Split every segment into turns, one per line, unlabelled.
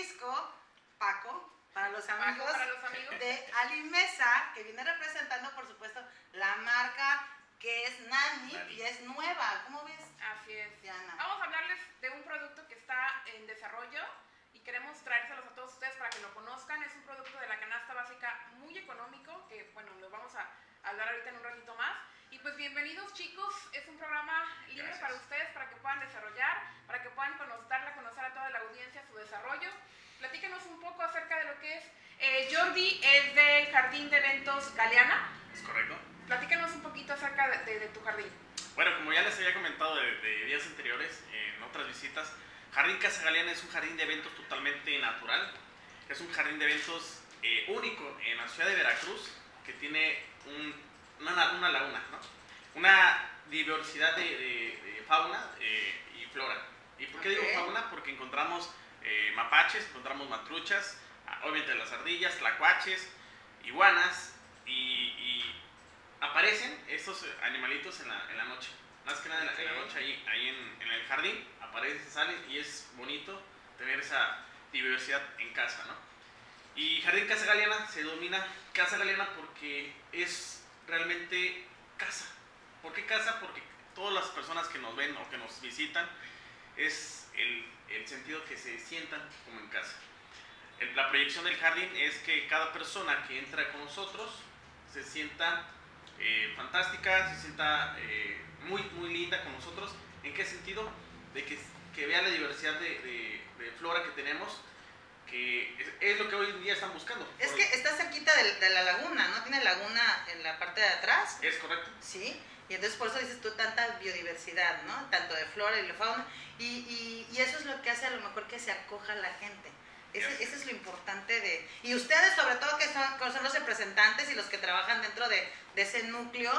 Francisco Paco, para los amigos,
para los amigos.
de Alimesa, que viene representando, por supuesto, la marca que es Nani, y es nueva. ¿Cómo ves?
Así es. Diana? Vamos a hablarles de un producto que está en desarrollo y queremos traérselos a todos ustedes para que lo conozcan. Es un producto de la canasta básica muy económico, que bueno, lo vamos a hablar ahorita en un ratito más. Y pues bienvenidos chicos, es un programa libre para ustedes, para que puedan desarrollar, para que puedan darle a conocer a toda la audiencia su desarrollo. Un de. Eh, Jordi es del Jardín de Eventos Galeana.
Es correcto.
Platícanos un poquito acerca de, tu jardín.
Bueno, como ya les había comentado de, días anteriores, en otras visitas, Jardín Casa Galeana es un jardín de eventos totalmente natural. Es un jardín de eventos eh, único en la ciudad de Veracruz, que tiene una, laguna, ¿no? una diversidad de, fauna eh, y flora. ¿Y por qué digo fauna? Porque encontramos eh, mapaches, encontramos matruchas, obviamente las ardillas, tlacuaches, iguanas y aparecen estos animalitos en la, en la noche. Más que nada en la, noche ahí, ahí en, en, el jardín, aparecen, salen y es bonito tener esa diversidad en casa, ¿no? Y Jardín Casa Galeana se denomina Casa Galeana porque es realmente casa. ¿Por qué casa? Porque todas las personas que nos ven o que nos visitan es el, el sentido que se sientan como en casa. La proyección del jardín es que cada persona que entra con nosotros se sienta eh, fantástica, se sienta eh, muy, muy linda con nosotros. ¿En qué sentido? De que, que vea la diversidad de, de, flora que tenemos, que es, lo que hoy en día están buscando.
Es que está cerquita de, la laguna, ¿no? Tiene laguna en la parte de atrás.
Es correcto.
Sí, y entonces por eso dices tú tanta biodiversidad, ¿no? Tanto de flora y de fauna. Y, y, y eso es lo que hace a lo mejor que se acoja la gente. Ese, es lo importante de... Y ustedes sobre todo que son, son los representantes y los que trabajan dentro de, ese núcleo,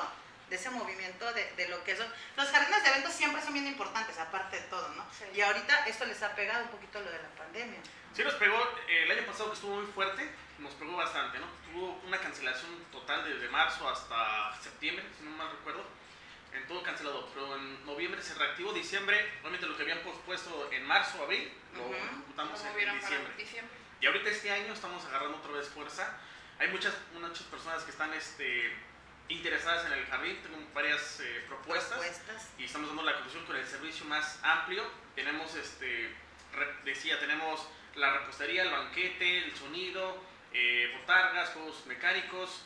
de ese movimiento, de, lo que son... Los jardines de eventos siempre son bien importantes, aparte de todo, ¿no? Y ahorita esto les ha pegado un poquito lo de la pandemia.
Sí, nos pegó, eh, el año pasado que estuvo muy fuerte, nos pegó bastante, ¿no? Tuvo una cancelación total desde marzo hasta septiembre, si no mal recuerdo en todo cancelado, pero en noviembre se reactivó, diciembre, realmente lo que habían pospuesto en marzo, abril, lo ejecutamos en diciembre. Y ahorita este año estamos agarrando otra vez fuerza. Hay muchas, muchas personas que están este, interesadas en el jardín, tengo varias eh, propuestas, y estamos dando la conclusión con el servicio más amplio. Tenemos, este, decía, tenemos la repostería, el banquete, el sonido, eh, botargas, juegos mecánicos,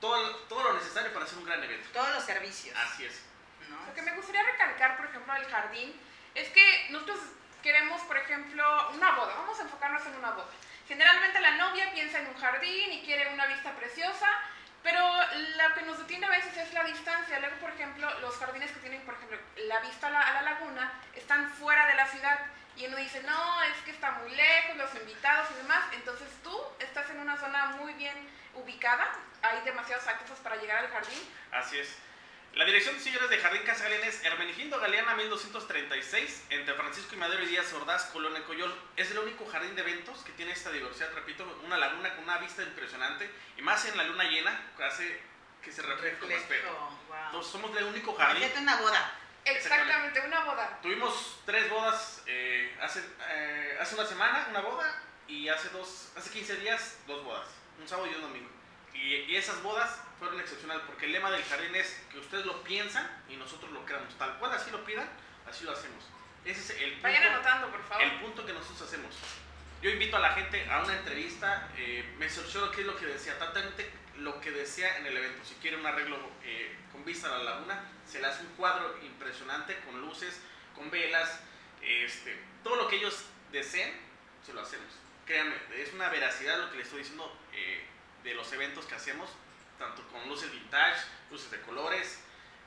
todo, todo lo necesario para hacer un gran evento.
Todos los servicios.
Así es.
Lo que me gustaría recalcar, por ejemplo, del jardín, es que nosotros queremos, por ejemplo, una boda. Vamos a enfocarnos en una boda. Generalmente la novia piensa en un jardín y quiere una vista preciosa, pero lo que nos detiene a veces es la distancia. Luego, por ejemplo, los jardines que tienen, por ejemplo, la vista a la, a la laguna están fuera de la ciudad. Y uno dice, no, es que está muy lejos, los invitados y demás. Entonces tú estás en una zona muy bien ubicada, hay demasiados accesos para llegar al jardín.
Así es. La dirección, señores, de Jardín Casa Galeana es Hermenigindo Galeana 1236, entre Francisco y Madero y Díaz Ordaz, Colonia Coyol. Es el único jardín de eventos que tiene esta diversidad, repito, una laguna con una vista impresionante, y más en la luna llena, que hace que se refleje como espejo. Entonces, somos el único jardín.
una boda.
Exactamente, una boda.
Tuvimos tres bodas eh, hace, eh, hace una semana, una boda, y hace, dos, hace 15 días, dos bodas, un sábado y un domingo. Y, esas bodas fueron excepcionales porque el lema del jardín es que ustedes lo piensan y nosotros lo creamos. Tal cual así lo pidan, así lo hacemos. Ese es el punto,
Vayan anotando, por favor.
El punto que nosotros hacemos. Yo invito a la gente a una entrevista, eh, me cercioro qué es lo que decía, totalmente lo que desea en el evento. Si quiere un arreglo eh, con vista a la laguna, se le hace un cuadro impresionante con luces, con velas, este, todo lo que ellos deseen, se lo hacemos. Créanme, es una veracidad lo que les estoy diciendo. Eh, de los eventos que hacemos, tanto con luces vintage, luces de colores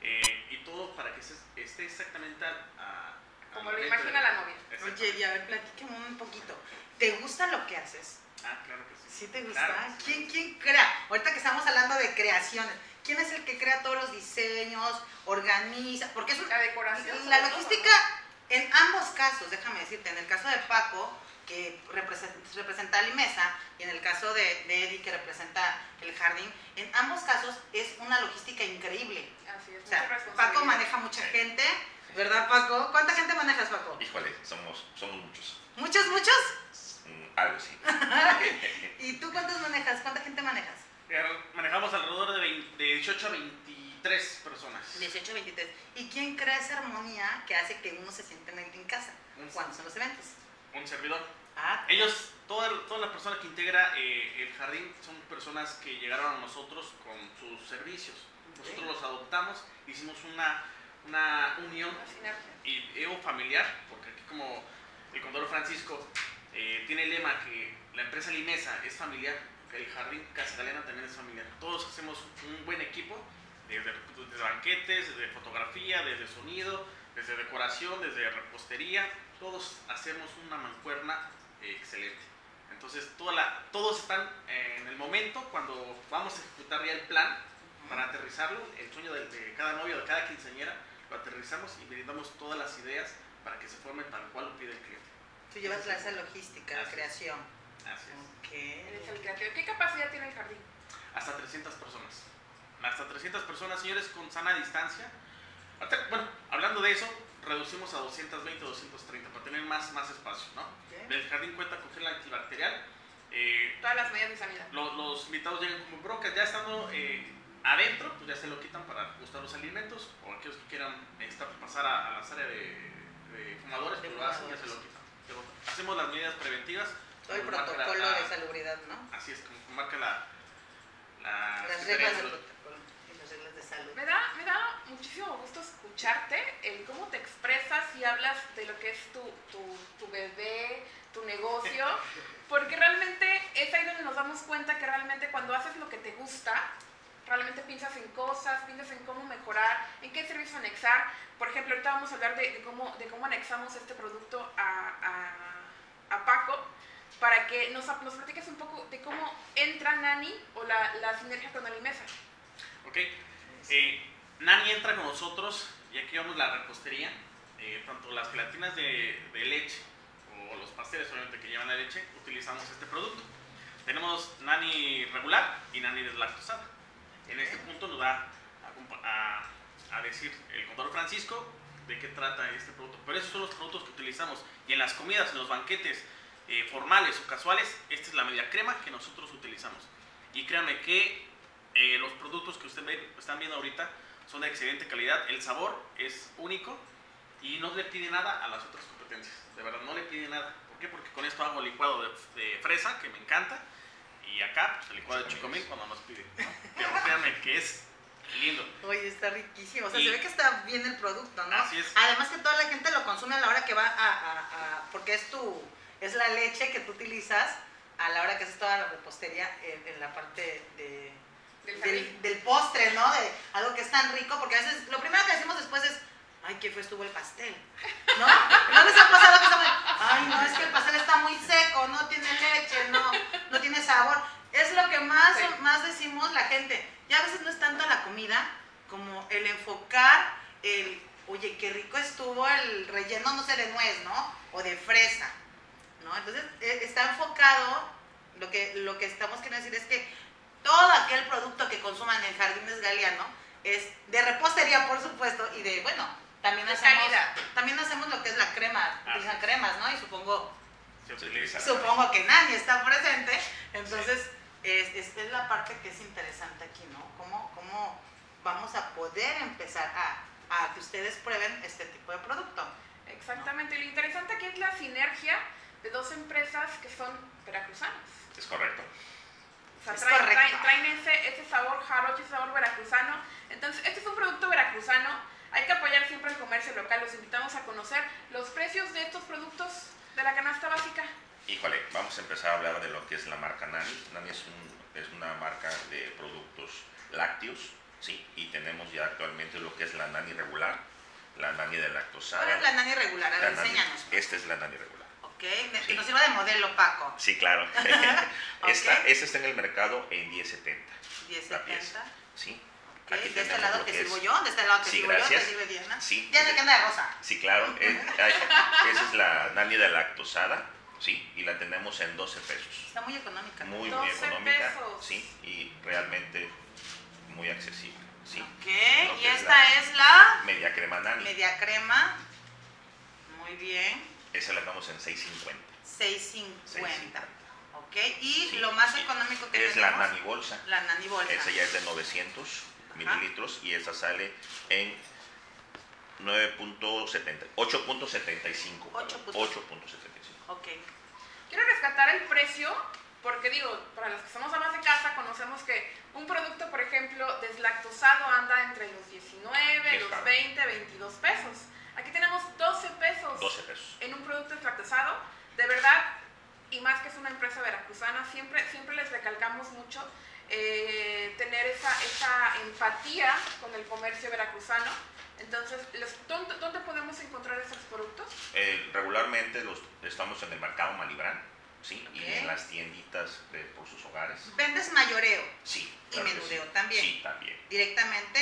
eh, y todo para que esté exactamente a,
como lo imagina la novia.
Oye, y a ver, platícame un poquito. ¿Te gusta lo que haces?
Ah, claro que sí.
¿Sí te gusta? ¿Quién, ¿Quién crea? Ahorita que estamos hablando de creaciones, ¿quién es el que crea todos los diseños, organiza? Porque es
La decoración.
la
sobre todo,
logística, en ambos casos, déjame decirte, en el caso de Paco, que representa, representa a Limesa, y en el caso de, de Eddie, que representa el jardín, en ambos casos es una logística increíble.
Así es,
O sea, Paco maneja mucha gente, ¿verdad Paco? ¿Cuánta gente manejas, Paco?
Híjole, somos, somos muchos.
¿Muchos, muchos?
Mm, Algo sí.
¿Y tú cuántos manejas? ¿Cuánta gente manejas?
Eh, Manejamos alrededor de, 20 de 18 a 23 personas.
18, 23. ¿Y quién crea esa armonía que hace que uno se sienta en, en casa cuando son los eventos?
Un servidor.
Ah,
Ellos, toda, toda la persona que integra eh, el jardín son personas que llegaron a nosotros con sus servicios. Nosotros los adoptamos, hicimos una, una unión y ego familiar, porque aquí como el Condoro Francisco eh, tiene el lema que la empresa Limesa es familiar, el jardín Casa Galena también es familiar. Todos hacemos un buen equipo, desde, desde banquetes, desde fotografía, desde sonido, desde decoración, desde repostería, todos hacemos una mancuerna eh, excelente. Entonces toda la, todos están eh, en el momento cuando vamos a ejecutar ya el plan para aterrizarlo, el sueño de, de cada novia, de cada quinceañera, lo aterrizamos y brindamos todas las ideas para que se formen tal cual lo pide el cliente.
tú llevas la esa logística, la creación.
Así es.
Eres el
Ok.
creativo. ¿Qué capacidad tiene el jardín?
Hasta 300 personas. Hasta 300 personas, señores, con sana distancia. Bueno, hablando de eso, reducimos a 220 o 230 para tener más, más espacio, ¿no? El jardín cuenta con gel antibacterial. eh,
Todas las medidas de sanidad.
lo- los, invitados llegan como brocas, ya estando eh, adentro, pues ya se lo quitan para gustar los alimentos, o aquellos que quieran estar, pasar a, a las áreas de, de fumadores,
De
pues lo hacen, ya se lo quitan. Hacemos las medidas preventivas.
Todo el protocolo
la-
de salubridad, ¿no?
Así es, como marca la... la
Las reglas
de
del
Salud.
protocolo y las reglas de salud.
Me da, me da muchísimo gusto escucharte, el cómo te expresas y hablas de lo que es tu, tu, tu bebé, tu negocio, porque realmente es ahí donde nos damos cuenta que realmente cuando haces lo que te gusta, realmente piensas en cosas, piensas en cómo mejorar, en qué servicio anexar. Por ejemplo, ahorita vamos a hablar de, de cómo, de cómo anexamos este producto a, a, a Paco, para que nos, nos platiques un poco de cómo entra Nani o la, la sinergia con Alimesa.
Ok. Eh, Nani entra con nosotros y aquí vamos la repostería. eh, tanto las gelatinas de, de leche o los pasteles obviamente que llevan la leche, utilizamos este producto. Tenemos Nani regular y Nani deslactosada. En este punto nos va a, a- a decir el contador Francisco de qué trata este producto. Pero esos son los productos que utilizamos. Y en las comidas, en los banquetes eh, formales o casuales, esta es la media crema que nosotros utilizamos. Y créanme que eh, los productos que ustedes están viendo ahorita son de excelente calidad. El sabor es único y no le pide nada a las otras competencias. De verdad, no le pide nada. ¿Por qué? Porque con esto hago licuado de, de fresa, que me encanta. Y acá, pues, el licuado de chocomil cuando nos pide. ¿no? Pero créanme que es lindo.
Oye, está riquísimo. O sea,
Y-
se ve que está bien el producto, ¿no?
Así es.
Además que toda la gente lo consume a la hora que va a, a- a- porque es tu, es la leche que tú utilizas a la hora que haces toda la repostería en, en la parte de,
Del jardín.
del, del postre, ¿no? De algo que es tan rico, porque a veces lo primero que decimos después es, ay, qué fue estuvo el pastel, ¿no? ¿No les ha pasado que estamos, ay, no, es que el pastel está muy seco, no tiene leche, no, no tiene sabor? Es lo que más,
Sí.
más decimos la gente. Ya a veces no es tanto la comida como el enfocar el, oye, qué rico estuvo el relleno, no sé, de nuez, ¿no? O de fresa, ¿no? Entonces, eh, está enfocado, lo que, lo que estamos queriendo decir es que todo aquel producto que consuman en Jardines Galeano es de repostería, por supuesto, y de, bueno, también
De
hacemos,
calidad.
también hacemos lo que es la crema,
Ah,
utilizan
sí.
cremas, ¿no? Y supongo,
Se
supongo que Nani está presente, entonces es, es, es la parte que es interesante aquí, ¿no? ¿Cómo, cómo vamos a poder empezar a, a que ustedes prueben este tipo de producto?
Exactamente. Lo interesante aquí es la sinergia de dos empresas que son veracruzanas.
Es correcto.
Sea,
Es
traen, traen- traen ese, ese sabor jarocho, ese sabor veracruzano. Entonces, este es un producto veracruzano. Hay que apoyar siempre el comercio local. Los invitamos a conocer los precios de estos productos de la canasta básica.
Híjole, vamos a empezar a hablar de lo que es la marca Nani. Nani es, un- es una marca de productos lácteos, ¿sí? Y tenemos ya actualmente lo que es la Nani regular, la Nani de lactosada.
¿Cuál es la Nani regular? A ver, enséñanos.
Esta es la Nani regular.
Ok, que nos sirva de modelo, Paco.
Sí, claro. Esta, esta está en el mercado en 10.70, la
1070.
pieza. ¿sí? Aquí
de este lado que
que
sirvo
es-
yo, de este lado que
Sí,
sirvo yo, que sirve Diana.
Sí.
Diana que anda de rosa.
Sí, claro. eh, ay, esa es la nani de lactosada, sí, y la tenemos en 12 pesos.
Está muy económica.
Muy, muy
12
económica,
pesos.
sí, y realmente muy accesible, sí.
Ok, y
es
esta
la-
es la
Media crema nani,
media crema. Muy bien.
Esa la damos en 6.50.
6.50. Ok, y
Sí,
lo más
sí.
económico que
Es la
tenemos.
nani bolsa,
La nani bolsa.
esa ya es de 900 mililitros y esa sale en 9.70, 8.75.
8.75.
8.75.
Ok.
Quiero rescatar el precio porque digo, para los que somos amas de casa, conocemos que un producto, por ejemplo, deslactosado anda entre los 19,
Sí,
los
claro.
20, 22 pesos. Aquí tenemos 12 pesos
12 pesos.
en un producto deslactosado. De verdad, y más que es una empresa veracruzana, siempre, siempre les recalcamos mucho eh, tener esa, esa empatía con el comercio veracruzano. Entonces, los- ¿dónde, dónde podemos encontrar esos productos?
Eh, regularmente los, estamos en el mercado Malibrán, ¿sí? Y
Ok.
en las tienditas de, por sus hogares.
Vendes mayoreo
Sí.
y
claro que
menudeo
sí.
también.
Sí, también.
Directamente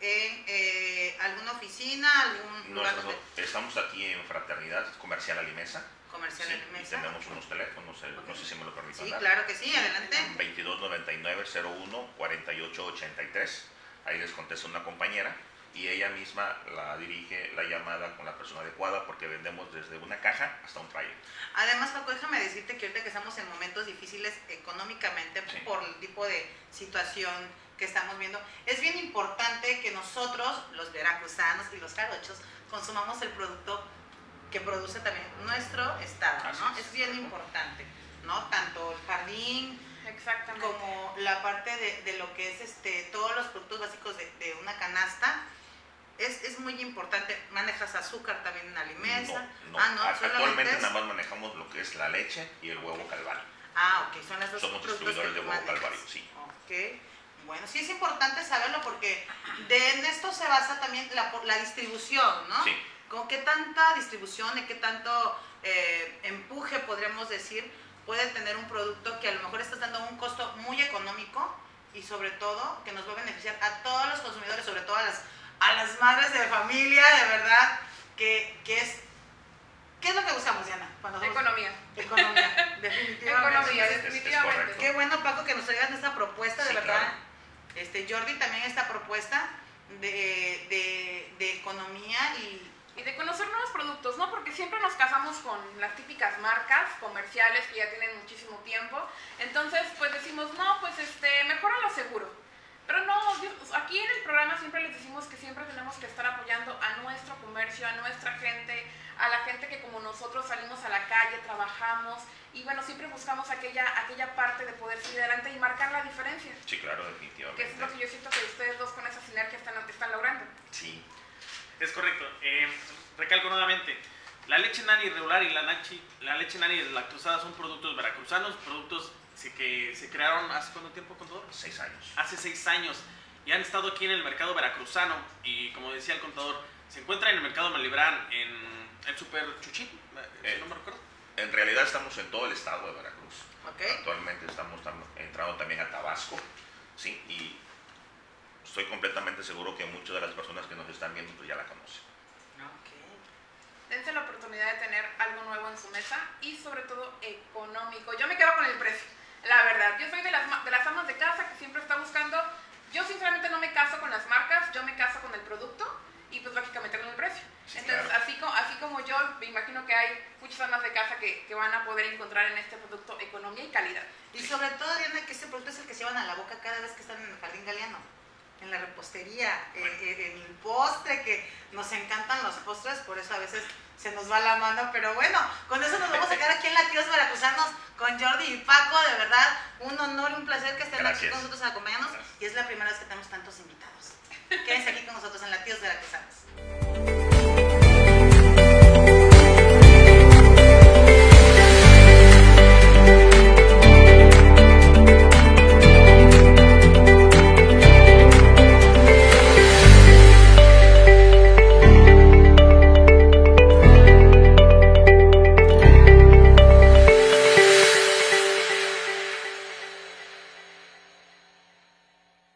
en eh, alguna oficina, algún lugar
Nosotros
donde
estamos aquí en Fraternidad Comercial Alimesa.
comercial
sí,
en
y tenemos unos teléfonos, eh, no sé si me lo permiten
Sí,
dar.
claro que sí, adelante.
2299 01 4883. Ahí les contesta una compañera y ella misma la dirige la llamada con la persona adecuada porque vendemos desde una caja hasta un trailer.
Además, Paco, déjame decirte que ahorita que estamos en momentos difíciles económicamente
Sí.
por el tipo de situación que estamos viendo, es bien importante que nosotros, los veracruzanos y los jarochos, consumamos el producto que produce también nuestro estado, ¿no?
es.
Es bien importante, ¿no? Tanto el jardín
Exactamente.
como la parte de, de lo que es este todos los productos básicos de, de una canasta. Es, es muy importante. Manejas azúcar también en.
No, no.
Ah, no,
Actualmente
es-
nada más manejamos lo que es la leche y el huevo calvario.
Ah, ok, son las dos
Somos distribuidores
que
de huevo
manejas.
calvario, sí.
Ok, bueno, sí es importante saberlo porque de en esto se basa también la, por- la distribución, ¿no?
Sí.
Con qué tanta distribución y qué tanto eh, empuje, podríamos decir, puede tener un producto que a lo mejor estás dando un costo muy económico y sobre todo que nos va a beneficiar a todos los consumidores, sobre todo a las, a las madres de familia, de verdad, que, que es... ¿Qué es lo que buscamos, Diana? Cuando somos-
Economía.
Economía, definitivamente.
Economía,
es- es
definitivamente.
Qué bueno, Paco, que nos traigan esta propuesta, de verdad.
claro.
Este, Jordi también esta propuesta de, de, de economía y
Y de conocer nuevos productos, ¿no? Porque siempre nos casamos con las típicas marcas comerciales que ya tienen muchísimo tiempo. Entonces, pues decimos, no, pues este, mejor a lo seguro. Pero no, aquí en el programa siempre les decimos que siempre tenemos que estar apoyando a nuestro comercio, a nuestra gente, a la gente que como nosotros salimos a la calle, trabajamos y bueno, siempre buscamos aquella, aquella parte de poder seguir adelante y marcar la diferencia.
Sí, claro,
Que
definitivamente.
eso es lo que yo siento que ustedes dos con esa sinergia están, están logrando.
Sí.
Es correcto. Eh, recalco nuevamente, la leche nani regular y la, nachi- la leche nani lactosada son productos veracruzanos, productos que se crearon hace cuánto tiempo, contador?
Seis años.
Hace seis años y han estado aquí en el mercado veracruzano y como decía el contador, se encuentra en el mercado Malibrán, en el Super Chuchín, eh,
Eh.
si no me recuerdo.
En realidad estamos en todo el estado de Veracruz.
¿ok?
Actualmente estamos tam- entrando también a Tabasco, ¿sí? Y estoy completamente seguro que muchas de las personas que nos están viendo pues ya la conocen.
Ok.
Dense la oportunidad de tener algo nuevo en su mesa y sobre todo económico. Yo me quedo con el precio, la verdad. Yo soy de las, de las amas de casa que siempre está buscando. Yo sinceramente no me caso con las marcas, yo me caso con el producto y pues lógicamente con el precio.
Sí,
Entonces,
claro.
así, como, así como yo, me imagino que hay muchas amas de casa que, que van a poder encontrar en este producto economía y calidad.
Y sobre todo, Diana, que este producto es el que se llevan a la boca cada vez que están en el jardín galeano, en la repostería, eh, eh, en el postre, que nos encantan los postres, por eso a veces se nos va la mano, pero bueno, con eso nos vamos a quedar aquí en Latidos Veracruzanos con Jordi y Paco, de verdad, un honor y un placer que estén aquí con nosotros acompañándonos, y es la primera vez que tenemos tantos invitados. Quédense aquí con nosotros en Latidos Veracruzanos.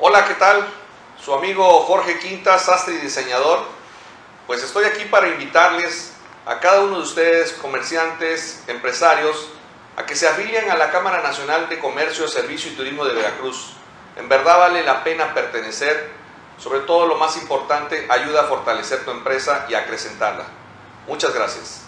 Hola, ¿qué tal? Su amigo Jorge Quintas, sastre y diseñador. Pues estoy aquí para invitarles a cada uno de ustedes, comerciantes, empresarios, a que se afilien a la Cámara Nacional de Comercio, Servicio y Turismo de Veracruz. En verdad vale la pena pertenecer, sobre todo lo más importante, ayuda a fortalecer tu empresa y a acrecentarla. Muchas gracias.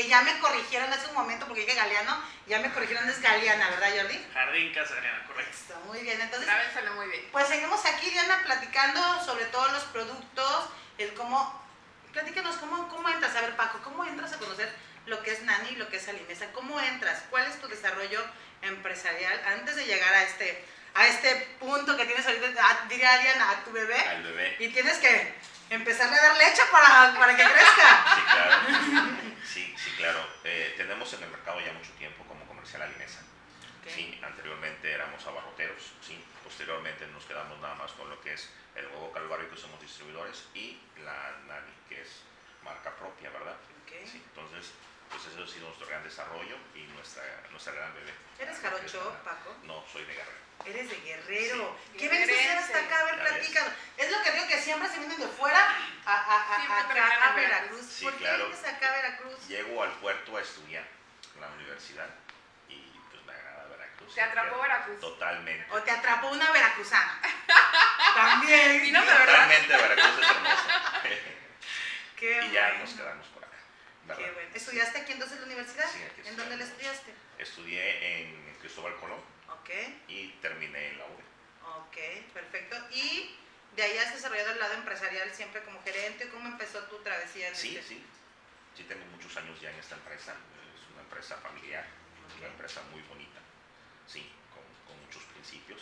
Que ya me corrigieron hace un momento porque dije Galeano, ya me corrigieron es Galeana, ¿verdad Jordi?
Jardín Casa Galeana, correcto.
Está muy bien, entonces
muy bien.
pues seguimos aquí, Diana, platicando sobre todos los productos, el cómo, platícanos cómo, cómo entras, a ver Paco, cómo entras a conocer lo que es Nani y lo que es Alimesa, cómo entras, cuál es tu desarrollo empresarial antes de llegar a este, a este punto que tienes ahorita, a- diría Diana, a tu bebé,
Al bebé.
y tienes que empezarle a dar leche para, para que crezca.
Sí, claro. Sí, sí, claro. Eh, tenemos en el mercado ya mucho tiempo como comercial Alimesa.
Ok.
Sí, anteriormente éramos abarroteros, sí. Posteriormente nos quedamos nada más con lo que es el huevo calvario, que somos distribuidores, y la Nani, que es marca propia, ¿verdad?
Ok.
Sí, entonces, pues eso ha sido nuestro gran desarrollo y nuestra, nuestra gran bebé.
¿Eres jarocho, Paco?
No, soy de Guerrero.
Eres de Guerrero.
Sí.
¿Qué vienes a hacer hasta acá? A ver, platícanos. Es lo que digo que siempre se vienen de fuera a, a, a-
Veracruz.
Veracruz.
Sí,
¿Por qué
claro.
vienes acá a Veracruz?
Llego al puerto a estudiar en la universidad y pues me agrada Veracruz.
Te atrapó Veracruz.
Totalmente.
O te atrapó una veracruzana. También.
Sí, no,
Totalmente Veracruz es hermosa.
Qué
y ya
bueno.
nos quedamos por acá. ¿verdad?
Qué bueno. ¿Estudiaste aquí entonces en la universidad?
Sí, aquí
¿En dónde la estudiaste?
Estudié en Cristóbal Colón
Ok,
y terminé en la UV.
ok, perfecto. Y de ahí has desarrollado el lado empresarial siempre como gerente. ¿Cómo empezó tu travesía? en
Sí,
este-
sí. Sí tengo muchos años ya en esta empresa. Es una empresa familiar, una empresa muy bonita. Sí, con, con muchos principios.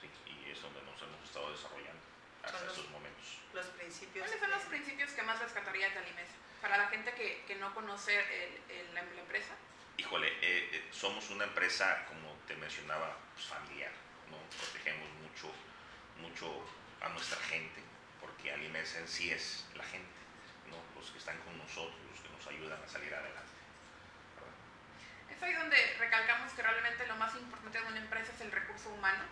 Sí, y es donde nos hemos estado desarrollando hasta
los-
estos momentos.
Los principios.
¿Cuáles son los principios que más rescatarías de Alimesa? Para la gente que, que no conoce el- el- la, la empresa.
Híjole, eh, eh, somos una empresa, como te mencionaba, pues, familiar, ¿no? Protegemos mucho, mucho a nuestra gente, porque Alimesa en sí es la gente, ¿no? Los que están con nosotros, los que nos ayudan a salir adelante.
Es ahí donde recalcamos que realmente lo más importante de una empresa es el recurso humano.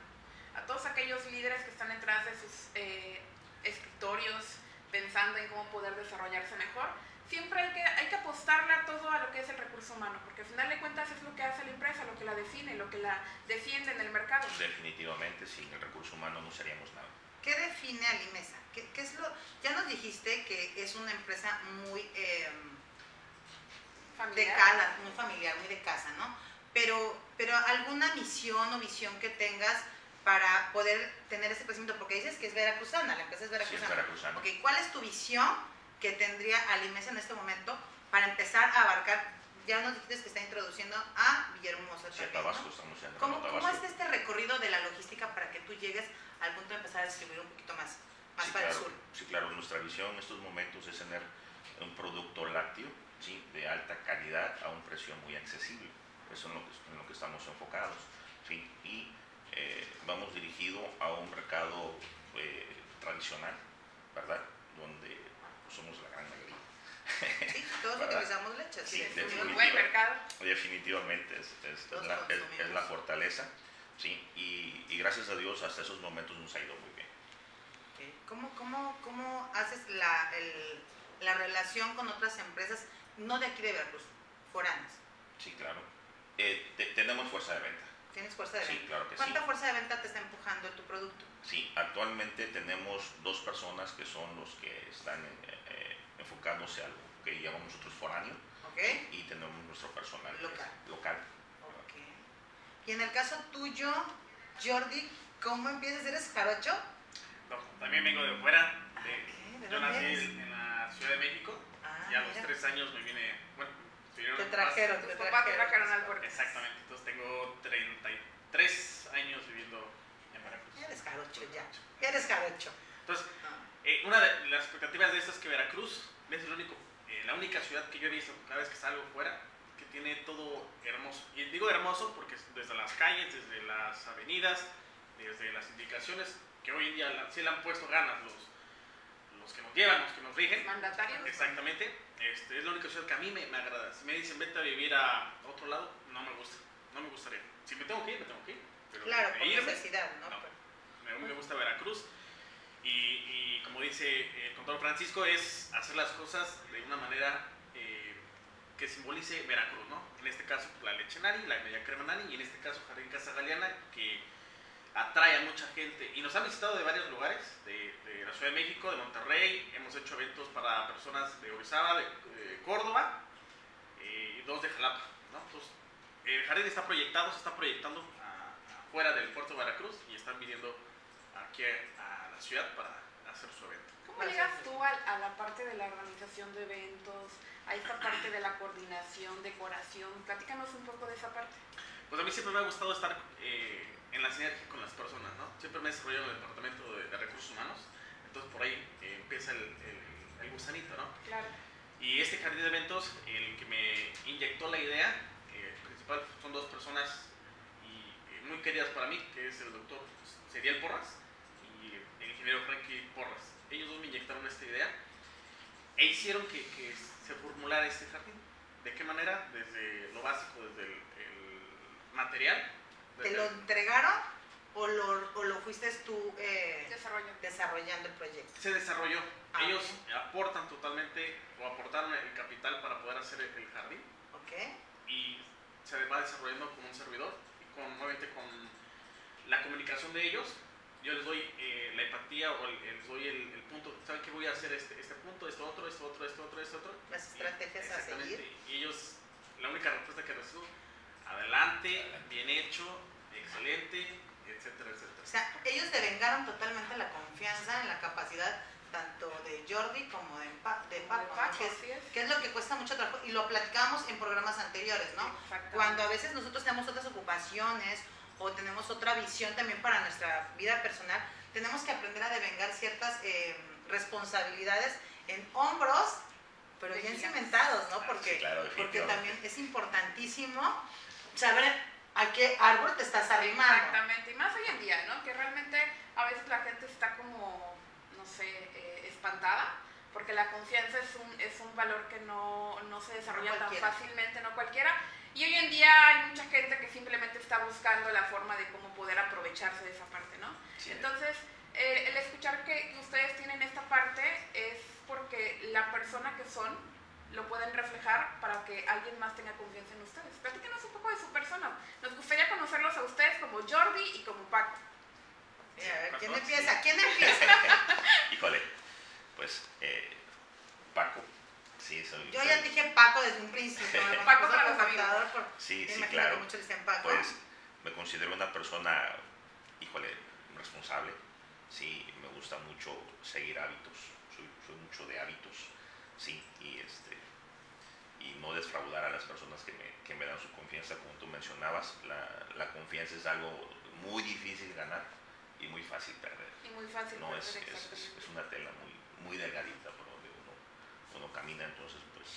A todos aquellos líderes que están detrás de sus eh, escritorios pensando en cómo poder desarrollarse mejor, siempre hay que, hay que apostarle a todo a lo que es el recurso humano, porque al final de cuentas es lo que hace la empresa, lo que la define, lo que la defiende en el mercado.
Definitivamente, sin el recurso humano no seríamos nada.
¿Qué define Alimesa? ¿Qué, qué es lo, ya nos dijiste que es una empresa muy eh, de
Familiar.
casa, muy familiar, muy de casa, ¿no? Pero, pero alguna misión o visión que tengas para poder tener ese crecimiento, porque dices que es veracruzana, la empresa es
Sí, es
veracruzana.
veracruzana.
Ok, ¿cuál es tu visión que tendría Alimesa en este momento para empezar a abarcar? Ya nos dijiste que está introduciendo a Villahermosa
Sí,
también,
Tabasco,
¿no?
estamos en
¿Cómo,
Tabasco.
¿Cómo es este recorrido de la logística para que tú llegues al punto de empezar a distribuir un poquito más, más
sí,
para
claro,
el sur?
Sí, claro, nuestra visión en estos momentos es tener un producto lácteo ¿sí? de alta calidad a un precio muy accesible. Eso es en lo que, en lo que estamos enfocados. ¿sí? Y eh, vamos dirigido a un mercado eh, tradicional, ¿verdad? Donde somos la gran mayoría.
Sí, todos
¿Verdad?
utilizamos leche.
Sí,
es
Es un
definitivamente.
buen mercado.
Definitivamente es, es- es la, es- la fortaleza, ¿sí? Y, y gracias a Dios hasta esos momentos nos ha ido muy bien.
¿Cómo, cómo, cómo haces la, el- la relación con otras empresas, no de aquí de Veracruz, foráneas?
Sí, claro. Eh, te- tenemos fuerza de venta.
¿Tienes fuerza de
Sí,
venta?
claro que sí.
¿Cuánta fuerza de venta te está empujando tu producto?
Sí, actualmente tenemos dos personas que son los que están eh, eh, enfocándose a lo que llamamos nosotros foráneo
¿Ok?
y tenemos nuestro personal
Local.
local.
Ok. Y en el caso tuyo, Jordi, ¿cómo empiezas? ¿Eres jarocho?
No, también vengo de fuera. de-
Ok, ¿de
yo nací
eres?
en la Ciudad de México.
Ah,
y a los
mira.
tres años me vine. Bueno,
Te trajeron,
Tus
te
papás te trajeron al
trajeron.
puerto.
Exactamente. Entonces tengo 33 años viviendo.
Eres jarocho ya. Eres jarocho.
Entonces, eh, una de las expectativas de esto es que Veracruz es el único, eh, la única ciudad que yo he visto cada vez que salgo fuera que tiene todo hermoso. Y digo hermoso porque es desde las calles, desde las avenidas, desde las indicaciones, que hoy en día la- sí le han puesto ganas los, los que nos llevan, los que nos rigen.
Mandatarios.
Exactamente. Este, es la única ciudad que a mí me, me agrada. Si me dicen vete a vivir a otro lado, no me gusta. No me gustaría. Si me tengo que ir, me tengo que ir. Pero
Claro, por
irme,
necesidad, ¿no?
no.
Pero-
me, gusta Veracruz. Y, como dice el contador Francisco, es hacer las cosas de una manera eh, que simbolice Veracruz, ¿no? En este caso, la leche Nani, la media crema Nani, y en este caso, Jardín Casa Galeana, que atrae a mucha gente. Y nos han visitado de varios lugares, de, la Ciudad de México, de Monterrey, hemos hecho eventos para personas de Orizaba, de, Córdoba, eh, dos de Jalapa, ¿no? Entonces, el jardín está proyectado, se está proyectando a- afuera del puerto de Veracruz y están viniendo aquí a, la ciudad para hacer su evento.
¿Cómo llegas tú a, a la parte de la organización de eventos, a esta parte de la coordinación, decoración? Platícanos un poco de esa parte.
Pues a mí siempre me ha gustado estar eh, en la sinergia con las personas, ¿no? Siempre me he desarrollado en el departamento de, de recursos humanos, entonces por ahí eh, empieza el, el- el gusanito, ¿no?
Claro.
Y este jardín de eventos, el que me inyectó la idea eh, principal, son dos personas y, eh, muy queridas para mí, que es el doctor Seriel Porras y el ingeniero Frankie Porras. Ellos dos me inyectaron esta idea e hicieron que, que se formulara este jardín. ¿De qué manera? Desde lo básico, desde el, el material.
¿Te lo entregaron o lo, o lo fuiste tú eh, desarrollando el proyecto?
se desarrolló.
Ah,
Ellos aportan totalmente o aportaron el capital para poder hacer el- el jardín.
¿Ok?
y se va desarrollando con un servidor y con, obviamente con la comunicación de ellos. Yo les doy eh, la empatía o el- les doy el, el punto, ¿saben qué voy a hacer este, este punto, esto otro, esto otro, esto otro, esto otro?
Las
Y-
estrategias a
exactamente,
seguir.
Y ellos, la única respuesta que recibo, adelante, bien hecho, excelente, etcétera, etcétera.
O sea, ellos te vengaron totalmente la confianza en la capacidad tanto de Jordi como de, Pa- de Paco,
De
¿no?
Paco,
que, es, que es lo que cuesta mucho trabajo y lo platicamos en programas anteriores, ¿no? Cuando a veces nosotros tenemos otras ocupaciones o tenemos otra visión también para nuestra vida personal, tenemos que aprender a devengar ciertas eh, responsabilidades en hombros, pero
De
bien
gigantes.
cimentados, ¿no?
Ah,
Porque,
sí, claro,
porque también es importantísimo saber a qué árbol te estás arrimando.
Exactamente, y más hoy en día, ¿no? Que realmente a veces la gente está como, no sé, eh, espantada, porque la confianza es un, es un valor que no, no se desarrolla
No
tan fácilmente, no cualquiera. Y hoy en día hay mucha gente que simplemente está buscando la forma de cómo poder aprovecharse de esa parte, ¿no?
Sí.
Entonces, eh, el escuchar que, que ustedes tienen esta parte es porque la persona que son lo pueden reflejar para que alguien más tenga confianza en ustedes. Platíquenos un poco de su persona. Nos gustaría conocerlos a ustedes como Jordi y como Paco.
Mira, a ver, ¿quién empieza? ¿Quién empieza?
Híjole, pues eh, Paco, sí, soy.
Yo
soy-
ya dije Paco desde un principio.
Paco para los
por-
Sí, sí, claro.
Paco.
Pues me considero una persona, híjole, responsable. Sí, me gusta mucho seguir hábitos. Soy, soy mucho de hábitos, sí, y este y no defraudar a las personas que me, que me dan su confianza, como tú mencionabas. La, la confianza es algo muy difícil ganar y muy fácil perder.
Y muy fácil.
No,
perder,
es, es, una tela muy, muy delgadita uno camina, entonces pues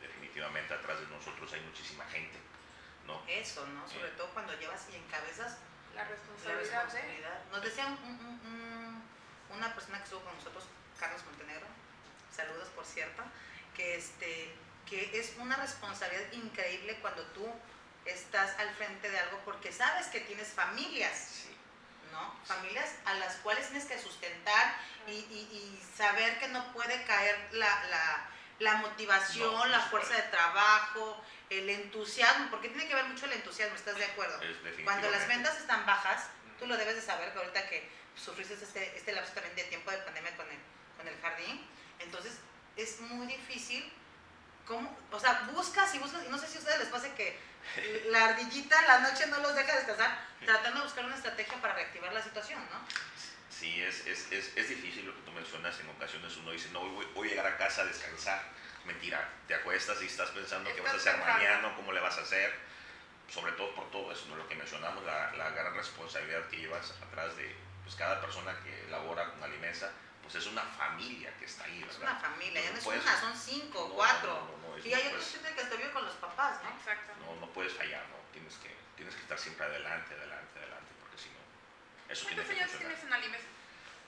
definitivamente atrás de nosotros hay muchísima gente, ¿no?
Eso, ¿no? Sobre
Sí.
todo cuando llevas y encabezas
La
la
responsabilidad, de...
responsabilidad. Nos decía un- un- un- una persona que estuvo con nosotros, Carlos Montenegro, saludos por cierto, que, este, que es una responsabilidad increíble cuando tú estás al frente de algo porque sabes que tienes familias,
Sí.
¿No? Familias a las cuales tienes que sustentar y, y- y saber que no puede caer la, la- la motivación,
No,
la fuerza de trabajo, el entusiasmo, porque tiene que ver mucho el entusiasmo, ¿estás de acuerdo?
Es.
Cuando las ventas están bajas, tú lo debes de saber que ahorita que sufriste este, este lapso también de tiempo de pandemia con el, con el jardín, entonces es muy difícil. ¿Cómo? O sea, buscas y buscas, y no sé si a ustedes les pasa que la ardillita en la noche no los deja descansar, tratando de buscar una estrategia para reactivar la situación, ¿no?
Sí, es, es, es, es difícil lo que tú mencionas. En ocasiones uno dice, no, hoy voy, voy a llegar a casa a descansar. Mentira, te acuestas y estás pensando qué vas a hacer
pensando.
mañana, cómo le vas a hacer. Sobre todo por todo eso, ¿no? lo que mencionamos, la, la gran responsabilidad que llevas atrás de pues, cada persona que labora con Alimesa, pues es una familia que está ahí,
Es
¿verdad?
una familia, ya no es
puedes-
una, son cinco,
no,
cuatro.
no, no, no, es-
y hay otros que hasta vive con los papás, ¿no?
Exacto.
no, no puedes fallar, ¿no? Tienes que, tienes que estar siempre adelante, adelante, adelante, porque si no, eso tiene
¿Cuántos
que
años tienes en Alimes?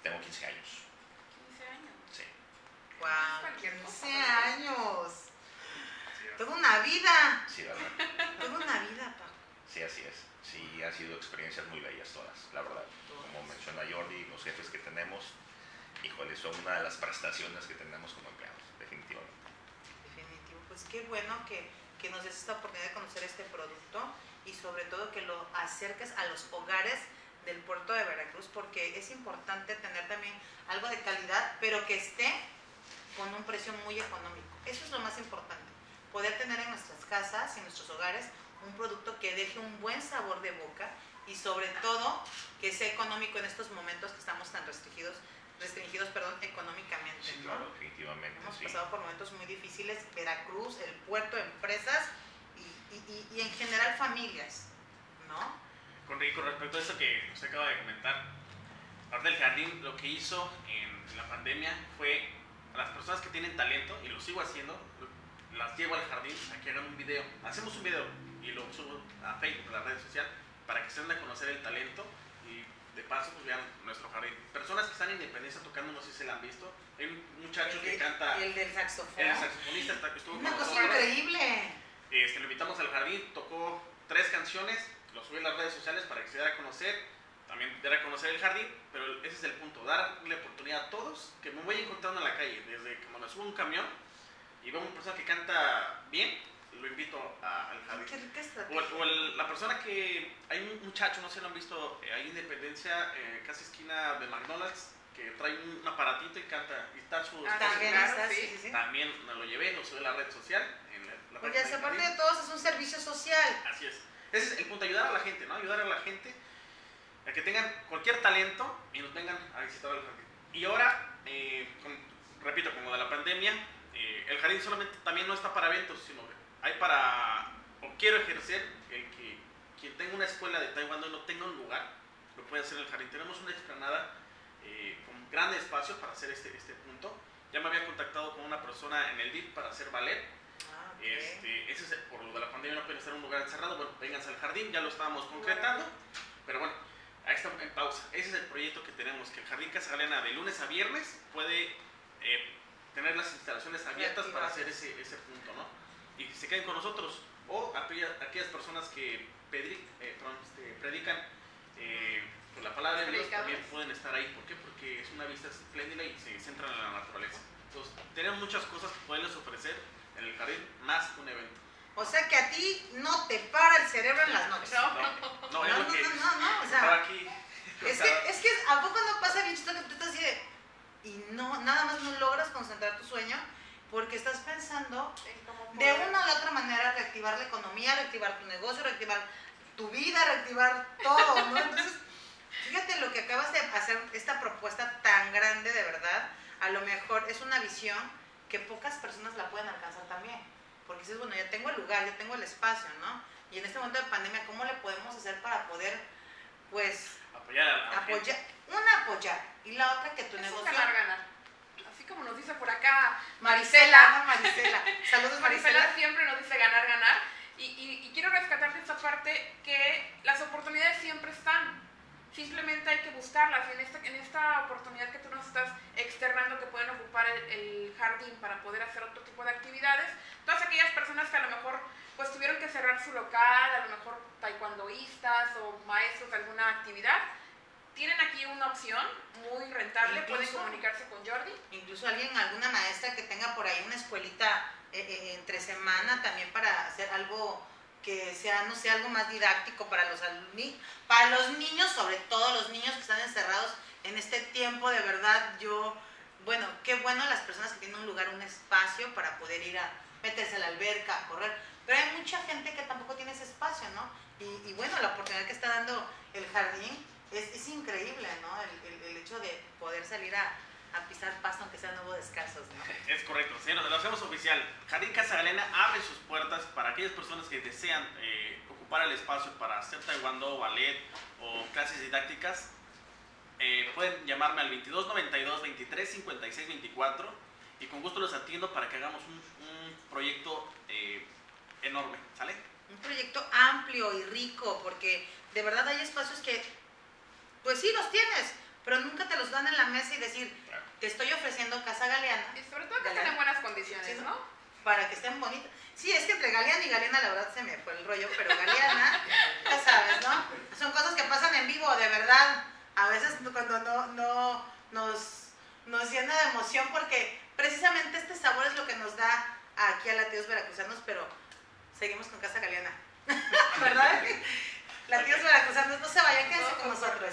Tengo 15 años,
15 años.
sí.
Cualquier
15
cosa, ¿verdad?
años.
Es.
Toda una vida.
Sí, ¿verdad?
Toda una vida, Paco.
Sí, así es. Sí, han sido experiencias muy bellas todas, la verdad. Como menciona Jordi, los jefes que tenemos, híjole, son una de las prestaciones que tenemos como empleados, definitivamente.
Definitivo. Pues qué bueno que, que nos des esta oportunidad de conocer este producto y sobre todo que lo acerques a los hogares del puerto de Veracruz porque es importante tener también algo de calidad, pero que esté con un precio muy económico. Eso es lo más importante. Poder tener en nuestras casas y en nuestros hogares un producto que deje un buen sabor de boca y sobre todo que sea económico en estos momentos que estamos tan restringidos, restringidos perdón, económicamente.
Sí,
¿no?
claro, definitivamente,
Hemos
sí.
pasado por momentos muy difíciles, Veracruz, el puerto, empresas y, y- y- en general familias, ¿no?
Con, con respecto a eso que usted acaba de comentar, Arte del Jardín lo que hizo en la pandemia fue a las personas que tienen talento, y lo sigo haciendo, las llevo al jardín a que hagan un video. Hacemos un video y lo subo a Facebook, a la red social, para que se den a conocer el talento y de paso pues vean nuestro jardín. Personas que están en Independencia tocando, no sé si se la han visto. Hay un muchacho que
El-
canta,
El del saxofón.
el saxofonista está- que estuvo
Una cosa increíble.
Este, lo invitamos al jardín, tocó tres canciones, lo subí en las redes sociales para que se diera a conocer, también diera a conocer el jardín, pero ese es el punto, darle oportunidad a todos que me voy encontrando en la calle, desde que me subo a un camión y veo a una persona que canta bien, lo invito a- al
Qué
jardín.
rica
O, o el- la persona que, hay un muchacho, no sé si lo han visto, eh, ahí en Independencia, eh, casi esquina de McDonald's, que trae un aparatito y canta, y está su...
Ah,
está su-
sí.
sí, sí.
También me lo llevé, lo subí a la red social,
Porque aparte de todo es un servicio social.
Así es. Ese es el punto, ayudar a la gente, ¿no? Ayudar a la gente a que tengan cualquier talento y nos vengan a visitar el jardín. Y ahora, eh, con- repito, como de la pandemia, eh, el jardín solamente también no está para eventos, sino hay para, o quiero ejercer, el que quien tenga una escuela de taekwondo y no tenga un lugar, lo puede hacer en el jardín. Tenemos una explanada eh, con gran espacio para hacer este, este punto. Ya me había contactado con una persona en el DIP para hacer ballet. Este, ese es por lo de la pandemia no pueden estar en un lugar encerrado. Bueno, vénganse al jardín, ya lo estábamos concretando. Pero bueno, ahí está en pausa. Ese es el proyecto que tenemos, que el Jardín Casa Galena de lunes a viernes puede eh, tener las instalaciones abiertas para hacer ese, ese punto, ¿no? Y se queden con nosotros. O aquellas, aquellas personas que pedri- eh, perdón, este, predican eh, pues la palabra de Dios también pueden estar ahí. ¿Por qué? Porque es una vista espléndida y se centran en la naturaleza. Entonces, tenemos muchas cosas que poderles ofrecer en el jardín, más un evento.
O sea que a ti no te para el cerebro en las noches.
No.
No,
No, no, no, no, no, o sea,
estaba aquí.
Es que, es que a poco no pasa bien chistoso que tú estás así de, y no, nada más no logras concentrar tu sueño porque estás pensando de una u otra manera reactivar la economía, reactivar tu negocio, reactivar tu vida, reactivar todo, ¿no? Entonces, fíjate lo que acabas de hacer, esta propuesta tan grande de verdad, a lo mejor es una visión que pocas personas la pueden alcanzar también. Porque dices, bueno, ya tengo el lugar, ya tengo el espacio, ¿no? Y en este momento de pandemia, ¿cómo le podemos hacer para poder, pues,
Apoyar a la gente.
apoyar? Una, apoyar. Y la otra, que tu
Es
negocio...
ganar, ganar. Así como nos dice por acá
Marisela,
Marisela.
Saludos,
Marisela
Marisela.
siempre nos dice ganar, ganar. Y, y- y quiero rescatarte esta comentarte que las oportunidades siempre están. Simplemente hay que buscarlas. En esta, en esta oportunidad que tú nos estás externando que pueden ocupar el, jardín para poder hacer otro tipo de actividades, todas aquellas personas que a lo mejor pues tuvieron que cerrar su local, a lo mejor taekwondoístas o maestros de alguna actividad, tienen aquí una opción muy rentable, pueden comunicarse con Jordi.
Incluso alguien, alguna maestra que tenga por ahí una escuelita eh, eh, entre semana también para hacer algo que sea, no sé, algo más didáctico para los alumnos, para los niños, sobre todo los niños que están encerrados en este tiempo, de verdad, yo, bueno, qué bueno las personas que tienen un lugar, un espacio para poder ir a meterse a la alberca, a correr, pero hay mucha gente que tampoco tiene ese espacio, ¿no? Y, bueno, la oportunidad que está dando el jardín es, increíble, ¿no? el hecho de poder salir a, a pisar pasto aunque sean nuevos descalzos, ¿no?
Es correcto, sí, lo hacemos oficial. Jardín Casa Galena abre sus puertas para aquellas personas que desean eh, ocupar el espacio para hacer taekwondo, ballet o clases didácticas. Eh, pueden llamarme al 22 92 23 56 24 y con gusto los atiendo para que hagamos un, proyecto eh, enorme, ¿sale?
Un proyecto amplio y rico, porque de verdad hay espacios que, pues sí, los tienes, pero nunca te los dan en la mesa y decir, te estoy ofreciendo casa galeana.
Y sobre todo que estén en buenas condiciones, ¿no?
Para que estén bonitas. Sí, es que entre galeana y galeana la verdad se me fue el rollo, pero galeana, ya sabes, ¿no? Son cosas que pasan en vivo, de verdad. A veces cuando no, no nos, nos llena de emoción porque precisamente este sabor es lo que nos da aquí a latidos veracruzanos, pero seguimos con casa galeana. ¿Verdad? latidos veracruzanos, no se vayan, quédense con nosotros.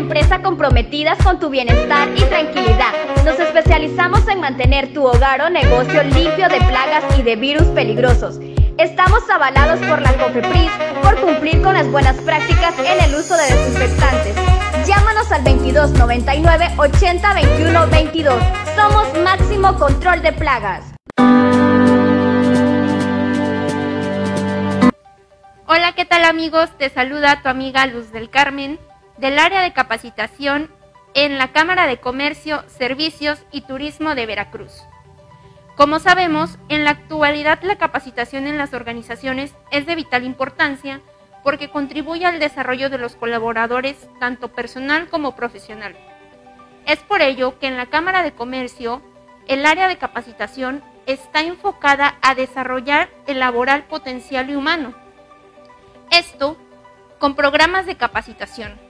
Empresa comprometida con tu bienestar y tranquilidad. Nos especializamos en mantener tu hogar o negocio limpio de plagas y de virus peligrosos. Estamos avalados por la COFEPRIS por cumplir con las buenas prácticas en el uso de desinfectantes. Llámanos al 2299 80 21 22. Somos Máximo Control de Plagas.
Hola, ¿qué tal amigos? Te saluda tu amiga Luz del Carmen del área de capacitación en la Cámara de Comercio, Servicios y Turismo de Veracruz. Como sabemos, en la actualidad la capacitación en las organizaciones es de vital importancia porque contribuye al desarrollo de los colaboradores tanto personal como profesional. Es por ello que en la Cámara de Comercio el área de capacitación está enfocada a desarrollar el laboral potencial y humano esto con programas de capacitación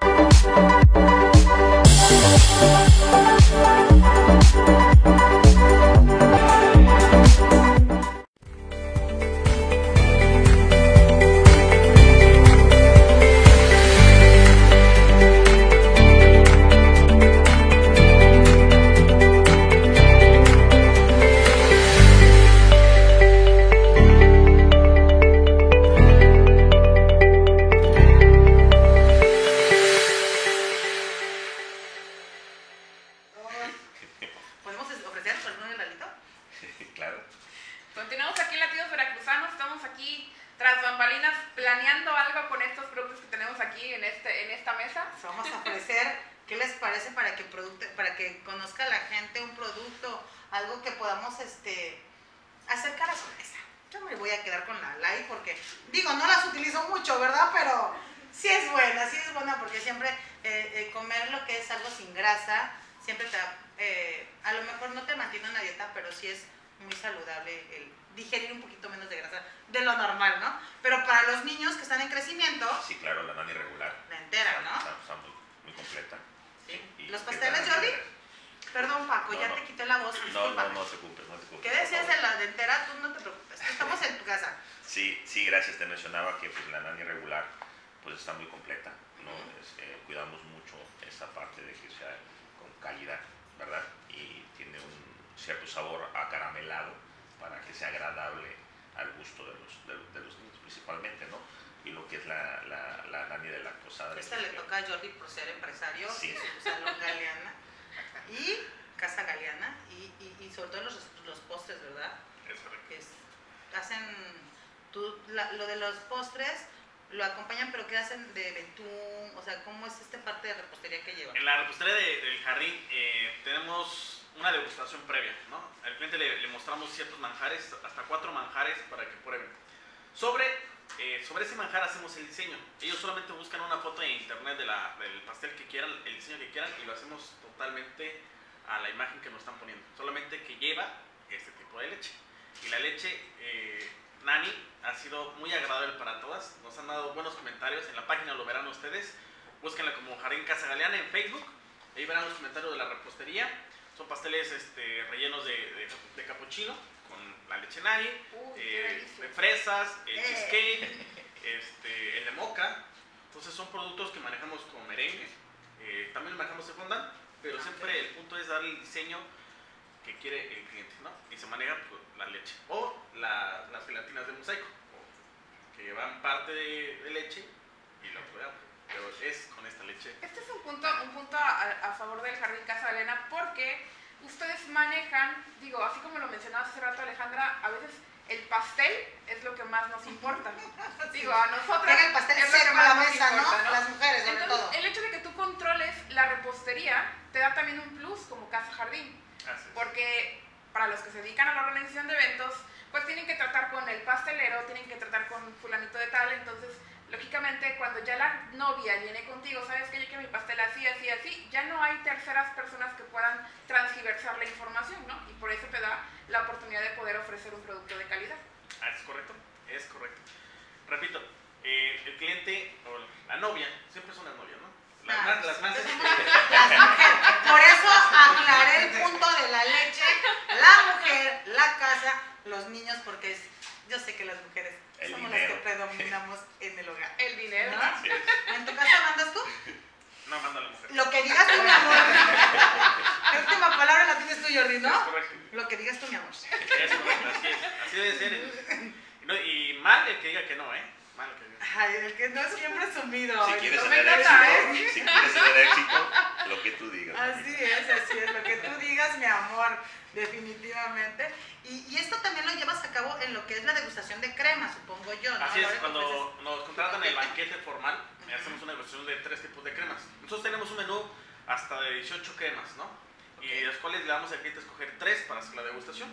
Thank you. Algo que podamos este, acercar a su mesa. Yo me voy a quedar con la light porque, digo, no las utilizo mucho, ¿verdad? Pero sí es buena, sí es buena porque siempre eh, eh, comer lo que es algo sin grasa, siempre te, eh, a lo mejor no te mantiene una dieta, pero sí es muy saludable el digerir un poquito menos de grasa de lo normal, ¿no? Pero para los niños que están en crecimiento,
Sí, claro, la nani regular.
la entera, ¿no?
Está, está muy, muy completa.
Sí.
Y
¿Los pasteles,
regular-
Perdón, Paco,
No,
ya
no.
te quité la voz,
No, no, no te preocupes, no te preocupes.
¿Qué decías de
favor.
la dentera? Tú no te preocupes, estamos en tu casa.
Sí, sí, gracias. Te mencionaba que pues, la nani regular pues está muy completa. ¿no? Es, eh, cuidamos mucho esa parte de que sea con calidad, ¿verdad? Y tiene un cierto sabor acaramelado para que sea agradable al gusto de los, de, de los niños principalmente, ¿no? Y lo que es la, la, la nani de lactosa.
Esta le toca a Jordi por ser empresario,
Sí.
su salón Galeana y Casa Galeana y, y, y sobre todo los, los postres, ¿verdad?
Es
hacen tú, la- lo de los postres, lo acompañan, pero ¿qué hacen de betún? O sea, ¿cómo es esta parte de repostería que lleva?
En la repostería de- del jardín eh, tenemos una degustación previa, ¿no? Al cliente le, le mostramos ciertos manjares, hasta cuatro manjares para que prueben. Sobre, eh, sobre ese manjar hacemos el diseño. Ellos solamente buscan una foto en internet de la- del pastel que quieran, el diseño que quieran y lo hacemos totalmente a la imagen que nos están poniendo. Solamente que lleva este tipo de leche. Y la leche eh, Nani ha sido muy agradable para todas. Nos han dado buenos comentarios. En la página lo verán ustedes. Búsquenla como Jardín Casa Galeana en Facebook. Ahí verán los comentarios de la repostería. Son pasteles este, rellenos de, de, de capuchino la leche
qué
eh, fresas, el
Eh.
cheesecake, este, el de moca. Entonces son productos que manejamos con merengue. Eh, también manejamos de fondant, pero
Ah,
siempre el punto es darle el diseño que quiere el cliente, ¿no? Y se maneja pues, la leche o la- las gelatinas de mosaico, que llevan parte de, de leche y la agua. Pero es con esta leche.
Este es un punto, un punto a, a favor del Jardín Casa Elena porque ustedes manejan, digo, así como lo mencionabas hace rato Alejandra, a veces el pastel es lo que más nos importa. Digo, a nosotros
el pastel
es lo que
la
nos
mesa, ¿no?
importa,
Las mujeres, sobre
Entonces,
todo.
el hecho de que tú controles la repostería te da también un plus como Casa Jardín.
Así es.
Porque para los que se dedican a la organización de eventos, pues tienen que tratar con el pastelero, tienen que tratar con fulanito de tal, entonces lógicamente cuando ya la novia viene contigo, sabes que yo quiero mi pastel así, así, así, ya no hay terceras personas que puedan transgiversar la información, ¿no? Y por eso te da la oportunidad de poder ofrecer un producto de calidad.
Ah, es correcto, es correcto. Repito, eh, el cliente o la novia, siempre son las novias, ¿no? Las
Ah,
más, las más este,
Las mujeres. Por eso aclaré el punto de la leche, la mujer, la casa, los niños, porque es, yo sé que las mujeres
El
somos las
dinero.
que predominamos en el hogar.
El dinero.
¿No? ¿En tu casa mandas tú?
no manda a la mujer.
Lo que digas tú, mi amor. La última palabra la tienes tú, Jordi, ¿no?
correcto.
Lo que digas tú, mi amor.
Es correcto, así es. Así debe ser. Y, no- y mal el que diga que no, ¿eh? Mal el que diga.
Ay, el que no es siempre sumido.
Si quieres
No
tener
me
éxito,
¿eh?
si quieres tener éxito, lo que tú digas.
Así es, así es, lo que tú digas, mi amor, definitivamente. Y, y esto también lo llevas a cabo en lo que es la degustación de crema, supongo yo, ¿no?
Así es, cuando
ofreces-
nos contratan el banquete formal, eh, hacemos una degustación de tres tipos de cremas. Nosotros tenemos un menú hasta de 18 cremas, ¿no? Y de las cuales le damos al cliente a escoger tres para hacer la degustación.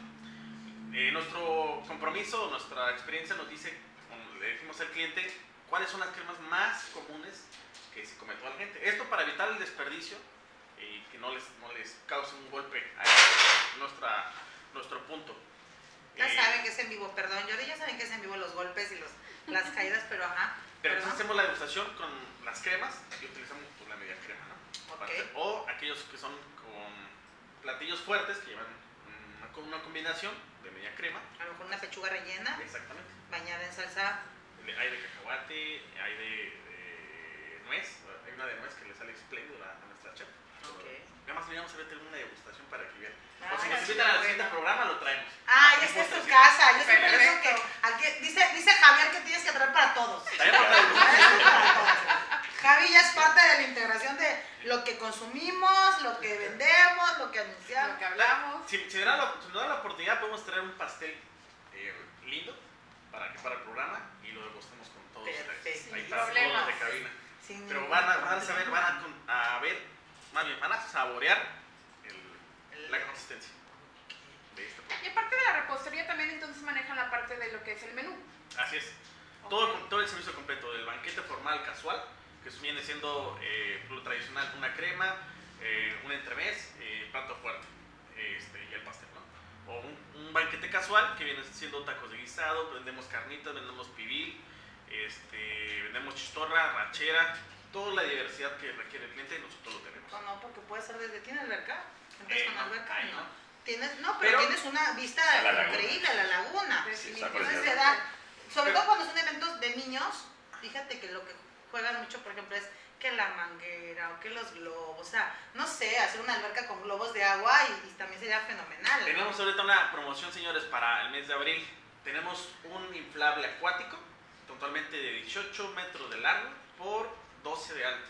Eh, nuestro compromiso, nuestra experiencia nos dice, como le decimos al cliente, cuáles son las cremas más comunes que se come toda la gente. Esto para evitar el desperdicio y que no les, no les cause un golpe a nuestra, nuestro punto.
Ya
Eh,
saben que es en vivo, perdón, Jordi, ya saben que es en vivo los golpes y los, las caídas, pero ajá.
Pero entonces hacemos la degustación con las cremas y utilizamos pues, la media crema, ¿no?
Ok.
Aparte, O aquellos que son con platillos fuertes que llevan una, co- una combinación de media crema.
A lo mejor una pechuga rellena,
Exactamente.
bañada en salsa.
Hay de cacahuate, hay de, de nuez. Hay una de nuez que le sale espléndida a nuestra chef. Nada más le vamos a ver una degustación para que vean.
Ah,
o si nos invitan al siguiente programa, lo traemos.
Ah, ya está en tu casa. Yo siempre digo que aquí, dice, dice Javier que tienes que traer para todos.
Degustación.
para todos. Javi ya es parte de la integración de lo que consumimos, lo que vendemos, lo que anunciamos.
Lo que hablamos.
Si, si, la, nos dan la oportunidad, podemos traer un pastel eh, lindo para, que, para el programa y lo degustemos con todos.
Perfecto.
Ahí
Sin
para todos de cabina.
Sin
Pero van a, van a
problema.
saber, van a, a ver, más bien, van a saborear el-
El-
la consistencia.
repostería también entonces manejan la parte de lo que es el menú.
Así es. Todo, todo el servicio completo, del banquete formal casual, que viene siendo eh, lo tradicional, una crema, eh, un entremés, eh, plato fuerte este, y el pastel, ¿no? O un, un, banquete casual, que viene siendo tacos de guisado, vendemos carnitas, vendemos pibil, este, vendemos chistorra, ranchera, toda la diversidad que requiere el cliente, nosotros lo tenemos.
No, no, porque puede ser desde, ¿tiene alberca? ¿Entras
Eh,
con
no,
alberca? no.
no.
Tienes, no, pero,
Pero-
tienes una vista
la
increíble a la laguna.
Sí,
Definitivamente se da- sobre
Pero-
todo cuando son eventos de niños, fíjate que lo que juegan mucho, por ejemplo, es que la manguera o que los globos, o sea, no sé, hacer una alberca con globos de agua y, y también sería fenomenal. ¿no?
Tenemos ahorita una promoción, señores, para el mes de abril. Tenemos un inflable acuático, totalmente de 18 metros de largo por 12 de alto.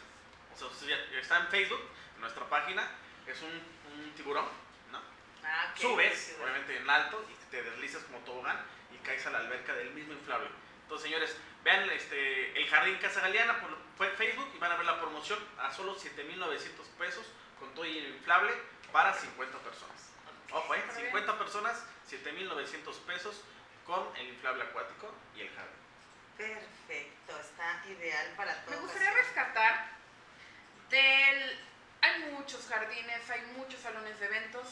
O sea, usted ya- está en Facebook, en nuestra página, es un, un tiburón, ¿no?
Ah,
Subes, obviamente en alto, y te deslizas como tobogán y caes a la alberca del mismo inflable. Entonces, señores, vean este, el Jardín Casa Galeana por Facebook y van a ver la promoción a solo 7,900 pesos con todo y el inflable para 50 personas. Ojo, ¿eh? 50 personas, 7,900 pesos con el inflable acuático y el jardín.
Perfecto, está ideal para todos.
Me gustaría rescatar del... Hay muchos jardines, hay muchos salones de eventos.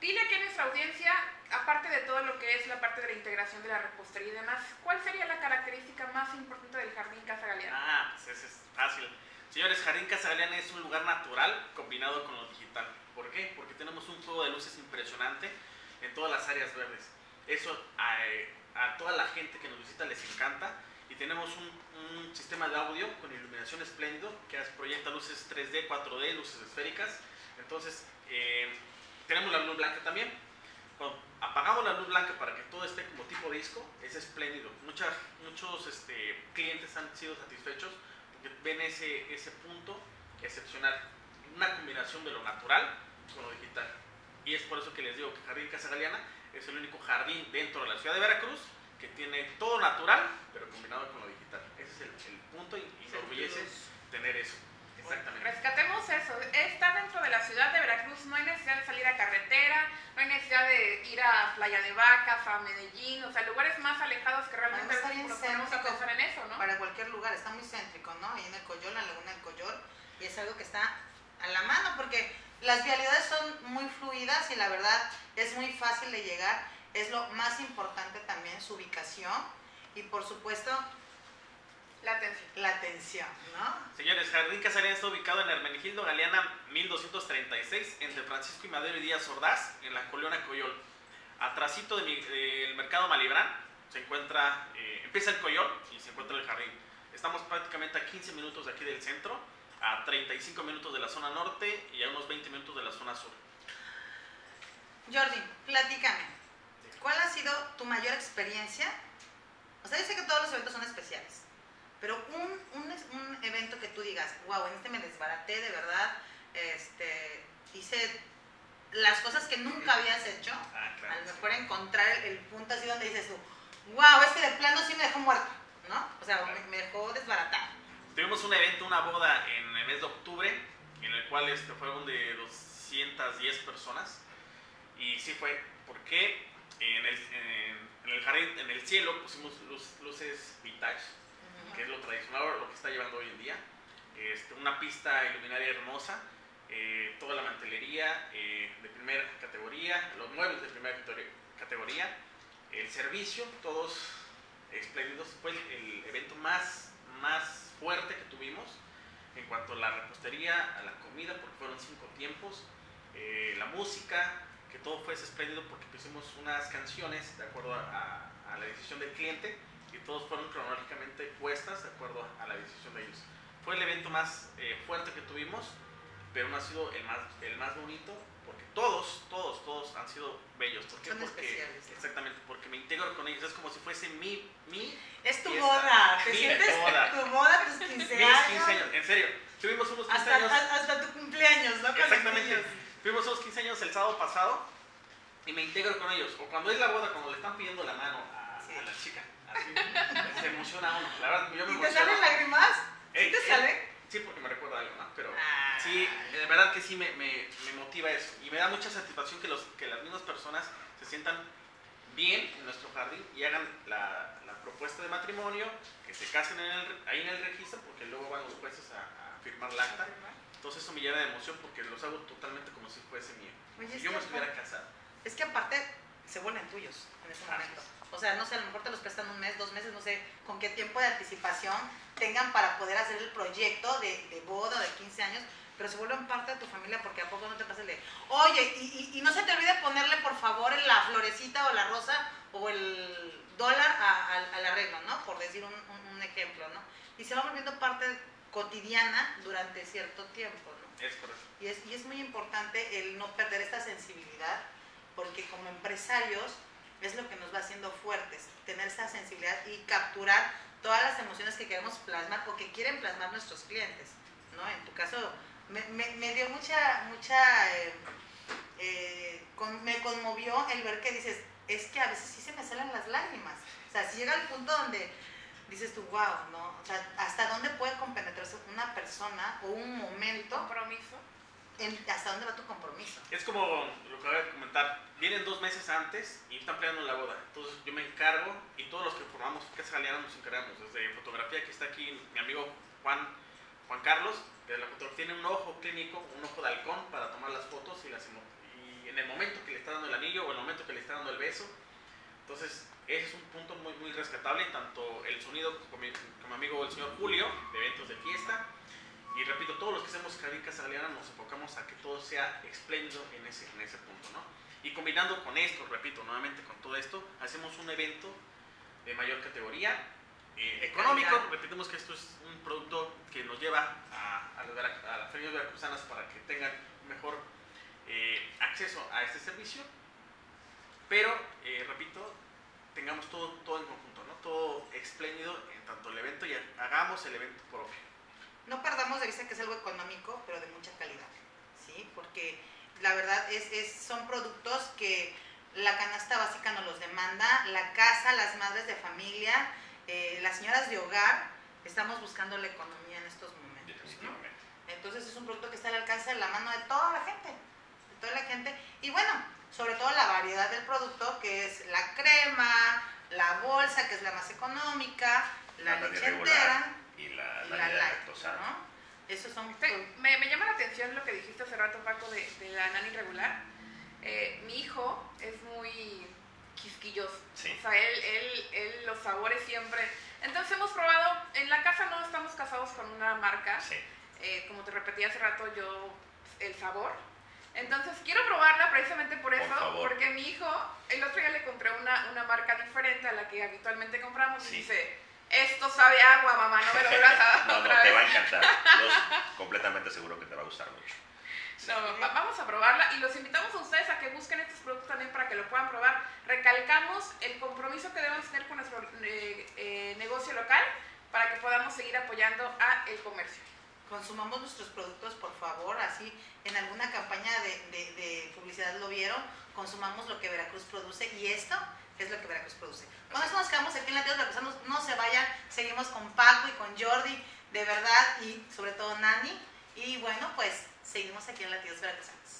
Dile aquí a nuestra audiencia, aparte de todo lo que es la parte de la integración de la repostería y demás, ¿cuál sería la característica más importante del Jardín Casa Galeana?
Ah, pues ese es fácil. Señores, Jardín Casa Galeana es un lugar natural combinado con lo digital. ¿Por qué? Porque tenemos un juego de luces impresionante en todas las áreas verdes. Eso a, eh, a toda la gente que nos visita les encanta. Y tenemos un, sistema de audio con iluminación espléndido que proyecta luces 3D, 4D, luces esféricas. Entonces, eh, tenemos la luz blanca también. Cuando apagamos la luz blanca para que todo esté como tipo disco, es espléndido. Muchos este, clientes han sido satisfechos porque ven ese, ese punto excepcional. Una combinación de lo natural con lo digital. Y es por eso que les digo que Jardín Casa Galeana es el único jardín dentro de la ciudad de Veracruz que tiene todo natural, pero combinado con lo digital. Ese es el, el punto y, y me orgullece tener eso. Exactamente.
Rescatemos eso. Está dentro de la ciudad de Veracruz, no hay necesidad de salir a carretera, no hay necesidad de ir a Playa de Vacas, a Medellín, o sea, lugares más alejados que realmente
está bien
a pensar en eso, ¿no?
Para cualquier lugar, está muy céntrico, ¿no? Ahí en el Coyol, la laguna del Coyol, y es algo que está a la mano porque las vialidades son muy fluidas y la verdad es muy fácil de llegar. Es lo más importante también su ubicación y por supuesto
La atención.
la atención, ¿no?
Señores, Jardín Casarín está ubicado en Hermenegildo Galeana 1236, entre Francisco y Madero y Díaz Ordaz, en la Colonia Coyol. Atrasito de mi- del mercado Malibrán se encuentra, eh, empieza el Coyol y se encuentra el jardín. Estamos prácticamente a 15 minutos de aquí del centro, a 35 minutos de la zona norte y a unos 20 minutos de la zona sur.
Jordi, platícame, ¿cuál ha sido tu mayor experiencia? O sea, yo sé que todos los eventos son especiales, pero un, un, un evento que tú digas, wow, en este me desbaraté de verdad, este, hice las cosas que nunca habías hecho,
Ah,
a lo mejor encontrar el, el punto así donde dices tú, wow, este de plano sí me dejó muerto, ¿no? O sea, me, me dejó desbaratado.
Tuvimos un evento, una boda en el mes de octubre, en el cual este, fueron de 210 personas. Y sí fue, porque en el, en, el jardín, en el cielo, pusimos luz- luces vintage, que es lo tradicional, lo que está llevando hoy en día. Este, una pista iluminaria hermosa, eh, toda la mantelería eh, de primera categoría, los muebles de primera categoría, el servicio, todos espléndidos. Fue el evento más, más fuerte que tuvimos en cuanto a la repostería, a la comida, porque fueron cinco tiempos, eh, la música, que todo fue espléndido porque pusimos unas canciones de acuerdo a, a- a la decisión del cliente y todos fueron cronológicamente puestas de acuerdo a la decisión de ellos. Fue el evento más eh, fuerte que tuvimos, pero no ha sido el más, el más bonito todos, todos, todos han sido bellos. ¿Por qué?
Son
porque,
especiales, ¿no?
Exactamente, porque me integro con ellos. Es como si fuese mi, mi
Es tu
fiesta.
boda, ¿te
Mi
sientes
boda.
tu boda, tus 15
Mis
años?
15 años, en serio. Tuvimos unos 15
Hasta,
años.
hasta, tu cumpleaños, ¿no?
Exactamente. Fuimos unos 15 años el sábado pasado y me integro con ellos. O cuando es la boda, cuando le están pidiendo la mano a,
Sí.
a la chica. Así, se emociona uno. La verdad, yo me
¿Y te salen lágrimas? ¿Sí te
eh,
sale?
Sí, porque me recuerda algo, ¿no? Pero
Ah.
sí, de verdad que sí me, me, me motiva eso. Y me da mucha satisfacción que, los, que las mismas personas se sientan bien en nuestro jardín y hagan la, la propuesta de matrimonio, que se casen en el, ahí en el registro, porque luego van los jueces a, a firmar la acta. Entonces eso me llena de emoción porque los hago totalmente como si fuese mío.
Oye,
Si yo me estuviera casado.
Es que aparte se vuelven tuyos en ese momento. O sea, no sé, a lo mejor te los prestan un mes, dos meses, no sé con qué tiempo de anticipación tengan para poder hacer el proyecto de, de boda de 15 años, pero se vuelven parte de tu familia porque a poco no te pasa el de, oye, y, y- y no se te olvide ponerle por favor la florecita o la rosa o el dólar a- a- al arreglo, ¿no? Por decir un, un- un ejemplo, ¿no? Y se va volviendo parte cotidiana durante cierto tiempo, ¿no?
Es correcto.
Y es, y es muy importante el no perder esta sensibilidad, porque como empresarios es lo que nos va haciendo fuertes, tener esa sensibilidad y capturar todas las emociones que queremos plasmar o que quieren plasmar nuestros clientes. ¿no? En tu caso, me, dio mucha, mucha, eh, eh, me conmovió el ver que dices, es que a veces sí se me salen las lágrimas. O sea, si llega al punto donde dices tú, wow, ¿no? O sea, ¿hasta dónde puede compenetrarse una persona o un momento?
Compromiso.
En- ¿Hasta dónde va tu compromiso?
Es como lo que voy a comentar. Vienen dos meses antes y están planeando la boda. Entonces yo me encargo y todos los que formamos Casa Galeana nos encargamos. Desde fotografía, que está aquí mi amigo Juan, Juan Carlos, que de la fotografía tiene un ojo clínico, un ojo de halcón para tomar las fotos y, las, y en el momento que le está dando el anillo o en el momento que le está dando el beso. Entonces ese es un punto muy, muy rescatable, tanto el sonido con mi, con mi amigo el señor Julio, de eventos de fiesta, y repito, todos los que hacemos Jardín Casa Galeana nos enfocamos a que todo sea espléndido en ese, en ese punto, ¿no? Y combinando con esto, repito, nuevamente con todo esto, hacemos un evento de mayor categoría, eh, económico, repetimos que esto es un producto que nos lleva a, a, a las ferias veracruzanas para que tengan mejor eh, acceso a este servicio, pero, eh, repito, tengamos todo, todo en conjunto, ¿no? Todo espléndido en tanto el evento y hagamos el evento propio.
No perdamos de vista que es algo económico, pero de mucha calidad, ¿sí? Porque la verdad es, es- son productos que la canasta básica nos los demanda, la casa, las madres de familia, eh, las señoras de hogar, estamos buscando la economía en estos momentos. Entonces es un producto que está al alcance de la mano de toda la gente, de toda la gente. Y bueno, sobre todo la variedad del producto, que es la crema, la bolsa, que es la más económica, la,
nani
leche entera
y la, la,
la light,
lactosada.
¿no? Esos son
Te- me, me llama la atención lo que dijiste hace rato, Paco, de, de la nani regular. Eh, mi hijo es muy quisquilloso.
Sí.
O sea, él, él, él los sabores siempre. Entonces hemos probado, en la casa no estamos casados con una marca.
Sí.
Eh, como te repetí hace rato, yo, el sabor. Entonces quiero probarla precisamente por eso,
favor.
porque mi hijo, el otro día le compré una, una marca diferente a la que habitualmente compramos
Sí.
y dice, esto sabe a agua, mamá, no me lo vuelvas a dar
No, no, te va a encantar. Yo completamente seguro que te va a gustar mucho.
No, va- vamos a probarla y los invitamos a ustedes a que busquen estos productos también para que lo puedan probar. Recalcamos el compromiso que debemos tener con nuestro eh, eh, negocio local para que podamos seguir apoyando a el comercio.
consumamos nuestros productos, por favor, así en alguna campaña de, de- de publicidad lo vieron, consumamos lo que Veracruz produce y esto es lo que Veracruz produce. Con eso nos quedamos aquí en la Tierra Veracruzanos, no se vayan, seguimos con Paco y con Jordi, de verdad, y sobre todo Nani, y bueno, pues seguimos aquí en la Tierra Veracruzanos.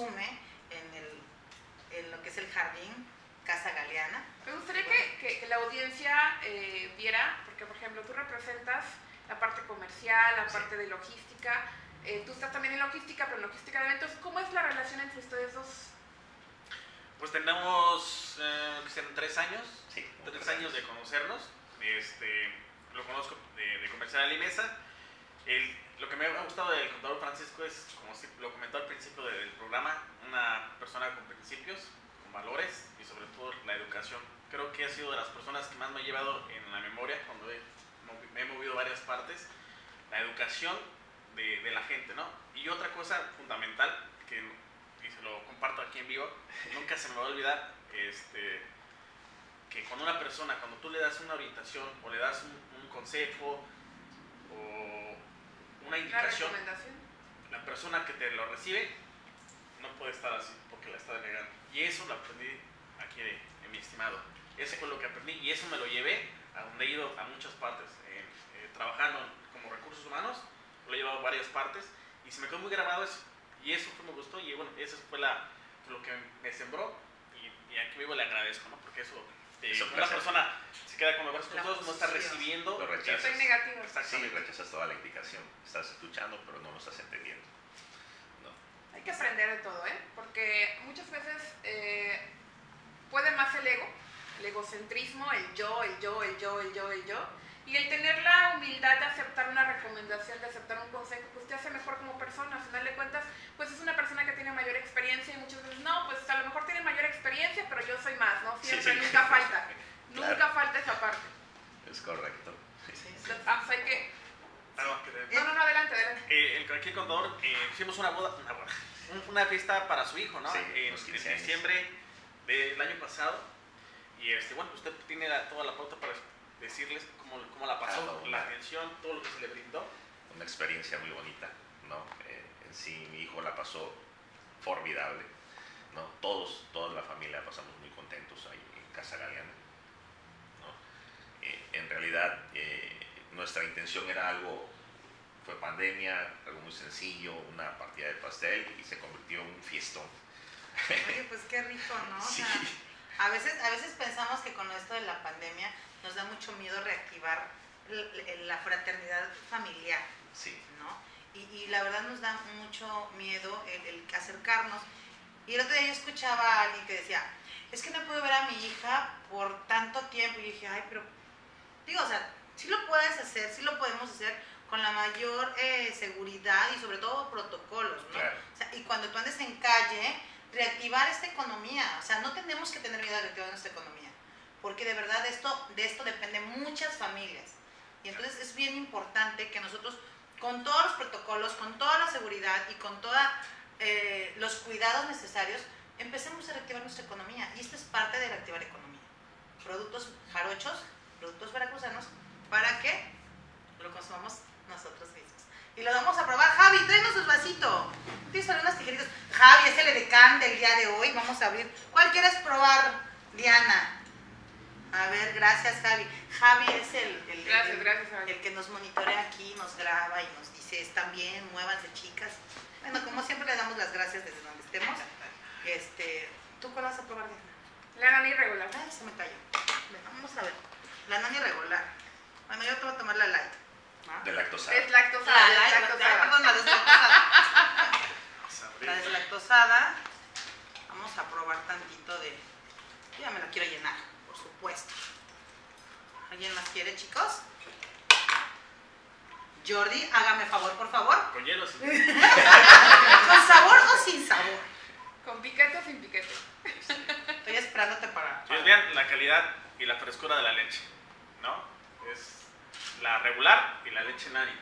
Consume
en, el,
en lo que es el jardín Casa Galeana.
Me gustaría que, que- que la audiencia eh, viera, porque por ejemplo tú representas la parte comercial, la parte de logística, eh, tú estás también en logística, pero en logística de eventos, ¿cómo es la relación entre ustedes dos?
Pues tenemos, eh, que serán tres años,
Sí,
tres
tres
años de conocernos. Este, lo conozco de, de comercial Alimesa. El, lo que me ha gustado del contador Francisco es, como lo comentó al principio del programa, una persona con principios, con valores y sobre todo la educación. Creo que ha sido de las personas que más me ha llevado en la memoria cuando he, me he movido varias partes, la educación de, la gente, ¿no? Y otra cosa fundamental que y se lo comparto aquí en vivo, nunca se me va a olvidar, este, que cuando una persona, cuando tú le das una orientación o le das un, consejo una
La
indicación,
recomendación.
la persona que te lo recibe no puede estar así porque la está denegando. Y eso lo aprendí aquí de, de mi estimado. Eso fue lo que aprendí y eso me lo llevé a donde he ido a muchas partes. Eh, eh, trabajando como recursos humanos, lo he llevado a varias partes y se me quedó muy grabado eso. Y eso fue, me gustó y bueno, eso fue la, lo que me sembró y, y aquí vivo le agradezco, ¿no? Porque eso, eh,
Es un
una persona se queda con los brazos cruzados, no está recibiendo.
Lo rechazas.
Soy negativa.
Sí, rechazas toda la indicación. Estás escuchando, pero no lo estás entendiendo. No.
Hay que aprender de todo, ¿eh? Porque muchas veces eh, puede más el ego, el egocentrismo, el yo, el yo, el yo, el yo, el yo. Y el tener la humildad de aceptar una recomendación, de aceptar un consejo, pues te hace mejor como persona. Al final de cuentas, pues es una persona que tiene mayor experiencia y muchas veces, no, pues a lo mejor tiene mayor experiencia, pero yo soy más, ¿no?
Sí,
Siempre,
sí.
nunca falta.
Claro.
Nunca falta esa parte.
Es correcto.
Entonces, ah, pues hay que...
No,
No, no, adelante, adelante.
Eh, el, aquí el contador, eh, hicimos una boda, una, boda, un- una fiesta para su hijo, ¿no?
Sí,
en,
unos 15
en diciembre del año pasado. Y este, bueno, usted tiene la- toda la pauta para decirles cómo, cómo la pasó,
Ah, no,
la atención, todo lo que se le brindó.
Una experiencia muy bonita, ¿no? Eh, sí, mi hijo la pasó formidable. ¿no? Todos, toda la familia pasamos muy contentos ahí en Casa Galeana. ¿no? Eh, en realidad, eh, nuestra intención era algo, fue pandemia, algo muy sencillo, una partida de pastel y se convirtió en un fiestón.
Oye, pues qué rico, ¿no? O
Sí.
sea, a veces, a veces pensamos que con esto de la pandemia nos da mucho miedo reactivar la fraternidad familiar,
Sí,
¿no? Y, y la verdad nos da mucho miedo el, el acercarnos. Y el otro día yo escuchaba a alguien que decía, es que no puedo ver a mi hija por tanto tiempo. Y yo dije, ay, pero, digo, o sea, sí lo puedes hacer, sí lo podemos hacer con la mayor eh, seguridad y sobre todo protocolos, ¿no?
Claro.
O sea, y cuando tú andes en calle, reactivar esta economía. O sea, no tenemos que tener miedo de reactivar nuestra economía. Porque de verdad esto, de esto dependen muchas familias. Y entonces es bien importante que nosotros, con todos los protocolos, con toda la seguridad y con todos los cuidados necesarios, empecemos a reactivar nuestra economía. Y esto es parte de reactivar economía. Productos jarochos, productos veracruzanos, para que lo consumamos nosotros mismos. Y lo vamos a probar. Javi, tráenos sus vasitos. Tienes unas tijeritas. Javi, es el edecán del día de hoy. Vamos a abrir. ¿Cuál quieres probar, Diana? A ver, gracias, Javi. Javi es el, el-
Gracias,
el-
gracias, Javi.
el que nos monitorea aquí, nos graba y nos dice, están bien, muévanse, chicas. Bueno, como siempre le damos las gracias desde donde estemos. Este, ¿Tú cuál vas a probar, Diana?
La nani regular.
Ay, se me cayó. Vamos a ver. La nani regular. Bueno, yo te voy a tomar la light. ¿Ah?
de.
Es lactosada.
La
es lactosada.
perdón, la deslactosada.
Vamos a abrir.
La deslactosada. Vamos a probar tantito de... Yo ya me la quiero llenar, por supuesto. ¿Alguien más quiere, chicos? Jordi, hágame favor, por favor.
Con hielo, sí.
¿Con sabor o sin sabor?
Con piquete o sin piquete.
Estoy esperándote para...
Ustedes vean la calidad y la frescura de la leche, ¿no? Es la regular y la leche nani.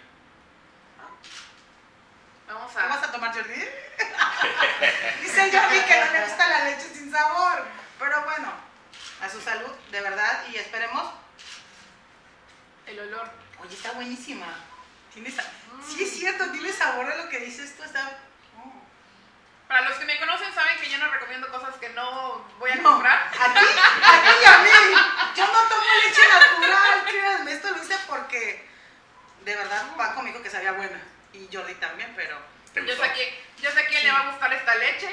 Vamos
¿Qué vas
a...
a tomar, Jordi? Dice el Jordi que no le gusta la leche sin sabor. Pero bueno, a su salud, de verdad, y esperemos.
El olor.
Oye, está buenísima. Tiene sa- Sí, es cierto, tiene sabor a lo que dices tú. Está... Oh.
Para los que me conocen saben que yo no recomiendo cosas que no voy a
No,
comprar.
A ti, a ti y a mí. Yo no tomo leche natural, créanme. Esto lo hice porque de verdad Paco me dijo que sabía buena. Y Jordi también, pero.
¿Te
Yo sé, que, yo sé a quién
Sí.
le va a gustar esta leche.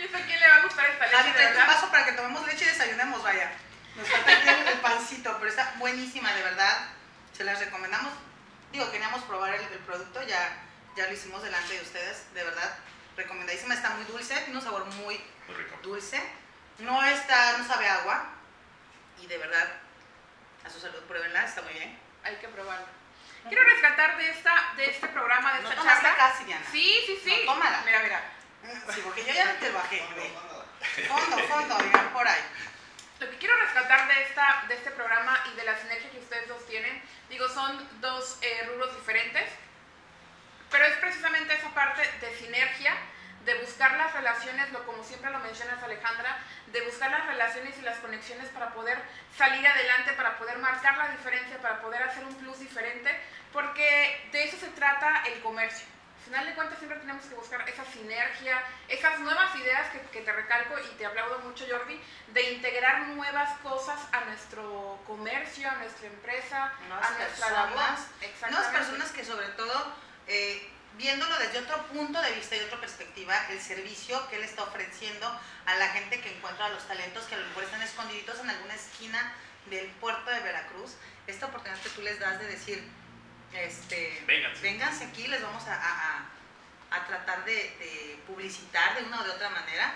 yo sé a quién le va a gustar esta leche,
tu
verdad.
vaso para que tomemos leche y desayunemos, vaya. Nos falta aquí el, pancito, pero está buenísima, de verdad. Se las recomendamos. Digo, queríamos probar el, el producto, ya, ya lo hicimos delante de ustedes, de verdad. Recomendadísima, está muy dulce, tiene un sabor muy
Muy rico.
dulce. No está, no sabe a agua. Y de verdad, a su salud, pruébenla, está muy bien.
Hay que probarlo. Quiero rescatar de, esta, de este programa, de
No
esta
tomaste
charla.
casi, Diana.
Sí, sí, sí.
No, tómala.
Mira, mira.
Sí, porque yo ya no te bajé. Fondo, fondo, mira, por ahí.
Lo que quiero rescatar de, esta, de este programa y de la sinergia que ustedes dos tienen, digo, son dos eh, rubros diferentes, pero es precisamente esa parte de sinergia, de buscar las relaciones, lo como siempre lo mencionas Alejandra, de buscar las relaciones y las conexiones para poder salir adelante, para poder marcar la diferencia, para poder hacer un plus diferente, porque de eso se trata el comercio. Al final de cuentas siempre tenemos que buscar esa sinergia, esas nuevas ideas que, que te recalco y te aplaudo mucho Jordi, de integrar nuevas cosas a nuestro comercio, a nuestra empresa,
Nuevas
a nuestra labor.
personas,
Exactamente.
Nuevas personas que sobre todo, eh, viéndolo desde otro punto de vista y otra perspectiva, el servicio que él está ofreciendo a la gente que encuentra los talentos que a lo mejor están escondiditos en alguna esquina del puerto de Veracruz, esta oportunidad que tú les das de decir, este,
Vénganse.
vénganse aquí, les vamos a, a- a- a tratar de, de publicitar de una o de otra manera.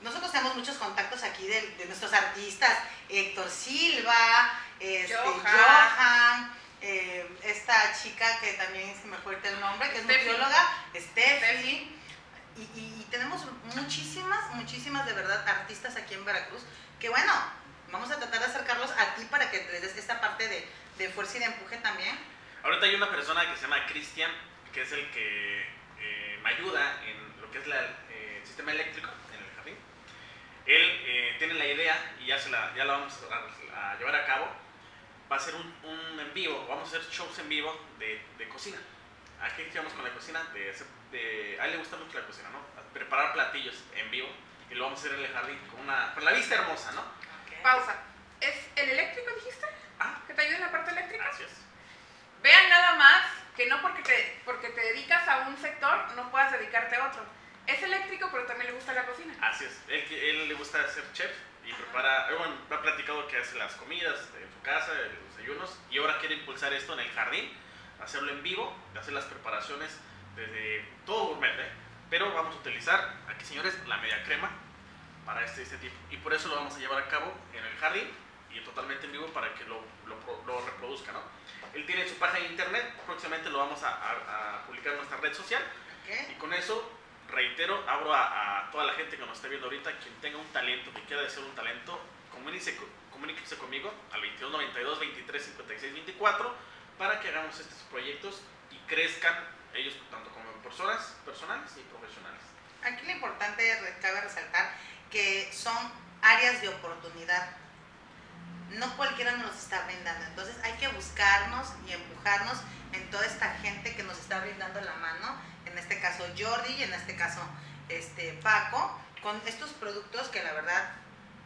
Nosotros tenemos muchos contactos aquí de, de nuestros artistas, Héctor Silva, este,
Johan.
Johan, eh, esta chica que también se me fue el nombre, que es
Steffi.
nutrióloga, Steffi. Y, y- y tenemos muchísimas, muchísimas de verdad artistas aquí en Veracruz, que bueno, vamos a tratar de acercarlos a ti para que les des esta parte de, de fuerza y de empuje también.
Ahorita hay una persona que se llama Cristian, que es el que eh, me ayuda en lo que es la, eh, el sistema eléctrico en el jardín. Él eh, tiene la idea y ya, se la, ya la vamos a, a llevar a cabo. Va a ser un, un en vivo, vamos a hacer shows en vivo de, de cocina. aquí vamos con la cocina. De, de, a él le gusta mucho la cocina, ¿no? Preparar platillos en vivo y lo vamos a hacer en el jardín con, una, con la vista hermosa, ¿no?
Pausa. ¿Es el eléctrico, dijiste?
Ah.
¿Que te ayude en la parte eléctrica?
Gracias.
Vean nada más que no porque te, porque te dedicas a un sector no puedas dedicarte a otro. Es eléctrico, pero también le gusta la cocina.
Así es. Él, él le gusta ser chef y prepara, bueno, ha platicado que hace las comidas en su casa, los desayunos, y ahora quiere impulsar esto en el jardín, hacerlo en vivo, hacer las preparaciones desde todo gourmet, ¿eh? pero vamos a utilizar aquí, señores, la media crema para este, este tipo, y por eso lo vamos a llevar a cabo en el jardín y totalmente en vivo para que lo, lo, lo reproduzca, ¿no? Él tiene su página de internet, próximamente lo vamos a, a, a publicar en nuestra red social,
¿Qué?
y con eso reitero, abro a, a, toda la gente que nos está viendo ahorita, quien tenga un talento, que quiera ser un talento, comuníquese conmigo al 2292 23 56 24 para que hagamos estos proyectos y crezcan ellos tanto como personas personales y profesionales.
Aquí lo importante, cabe resaltar, que son áreas de oportunidad. No cualquiera nos los está brindando. Entonces hay que buscarnos y empujarnos en toda esta gente que nos está brindando la mano. En este caso Jordi y en este caso este, Paco, con estos productos que la verdad,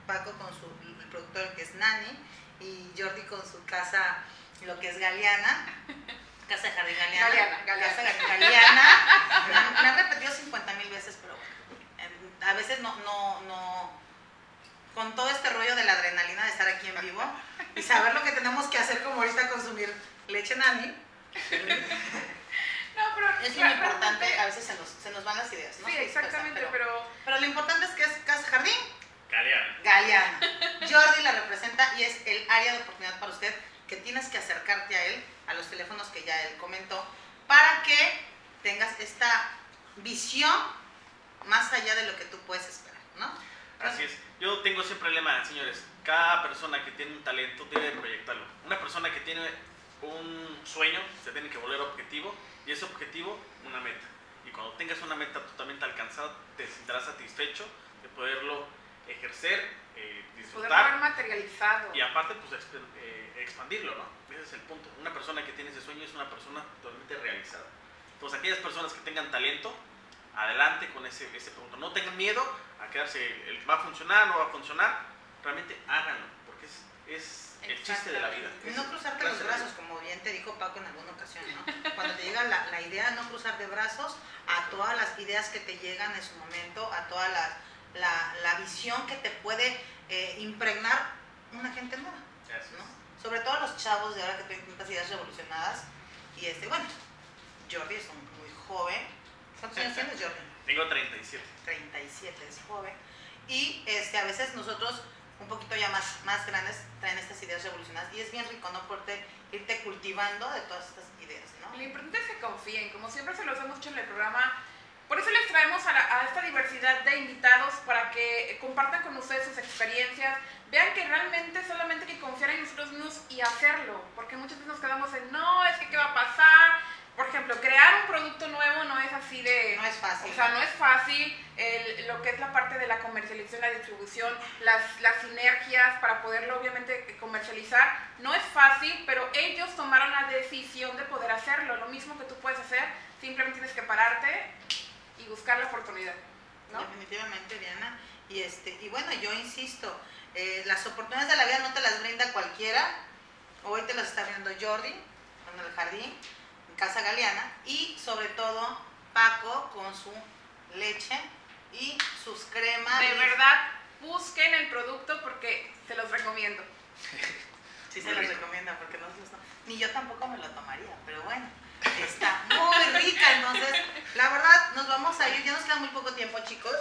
Paco con su el productor que es Nani y Jordi con su casa, lo que es Galeana. Casa de Jardín Galeana.
Galeana, Galeana.
Casa de Galeana. Me han- repetido 50 mil veces, pero a veces no, no, no, con todo este rollo de la adrenalina de estar aquí en vivo y saber lo que tenemos que hacer como ahorita consumir leche nani,
No, pero
es muy importante, a veces se nos, se nos van las ideas, ¿no?
Sí, exactamente,
pero,
pero
pero lo importante es que es Casa Jardín
Galeana.
Galeana. Jordi la representa y es el área de oportunidad para usted que tienes que acercarte a él, a los teléfonos que ya él comentó, para que tengas esta visión más allá de lo que tú puedes esperar, ¿no?
Así es. Yo tengo siempre el lema, señores, cada persona que tiene un talento debe proyectarlo. Una persona que tiene un sueño se tiene que volver objetivo y ese objetivo una meta. Y cuando tengas una meta totalmente alcanzada, te sentirás satisfecho de poderlo ejercer, eh,
poderlo
disfrutar
haber materializado.
y aparte pues eh, expandirlo, ¿no? Ese es el punto. Una persona que tiene ese sueño es una persona totalmente realizada. Entonces aquellas personas que tengan talento, adelante con ese, ese punto. No tengan miedo a quedarse, el, va a funcionar, no va a funcionar, realmente háganlo, porque es, es el chiste de la vida.
No cruzarte los brazos, como bien te dijo Paco en alguna ocasión, ¿no? Cuando te llega la, la idea, no cruzar de brazos a todas las ideas que te llegan en su momento, a toda la, la, la visión que te puede eh, impregnar una gente nueva, ¿no? Sobre todo los chavos de ahora que tienen tantas ideas revolucionadas. Y este, bueno, Jordi es un muy joven. ¿Cuántos años tienes, Jordi?
Tengo 37.
37, es joven. Y este, a veces nosotros, un poquito ya más, más grandes, traen estas ideas revolucionadas. Y es bien rico, ¿no? Porque irte cultivando de todas estas ideas, ¿no?
Lo importante es que confíen, como siempre se los hemos dicho en el programa. Por eso les traemos a, la- a esta diversidad de invitados para que compartan con ustedes sus experiencias, vean que realmente solamente hay que confiar en nosotros mismos y hacerlo, porque muchas veces nos quedamos en no, es que qué va a pasar. Por ejemplo, crear un producto nuevo no es así de...
No es fácil.
O sea, no es fácil el- lo que es la parte de la comercialización, la distribución, las, las sinergias para poderlo obviamente comercializar. No es fácil, pero ellos tomaron la decisión de poder hacerlo. Lo mismo que tú puedes hacer, simplemente tienes que pararte y buscar la oportunidad. ¿no?
Definitivamente, Diana. Y, este, y bueno, yo insisto, eh, las oportunidades de la vida no te las brinda cualquiera. Hoy te las está brindando Jordi, en el jardín, Casa Galeana. Y sobre todo, Paco con su leche y sus cremas.
De verdad, busquen el producto porque se los recomiendo.
Sí se los recomienda porque no, se los- ni yo tampoco me lo tomaría, pero bueno, está muy rica, entonces la verdad nos vamos a ir, ya nos queda muy poco tiempo chicos.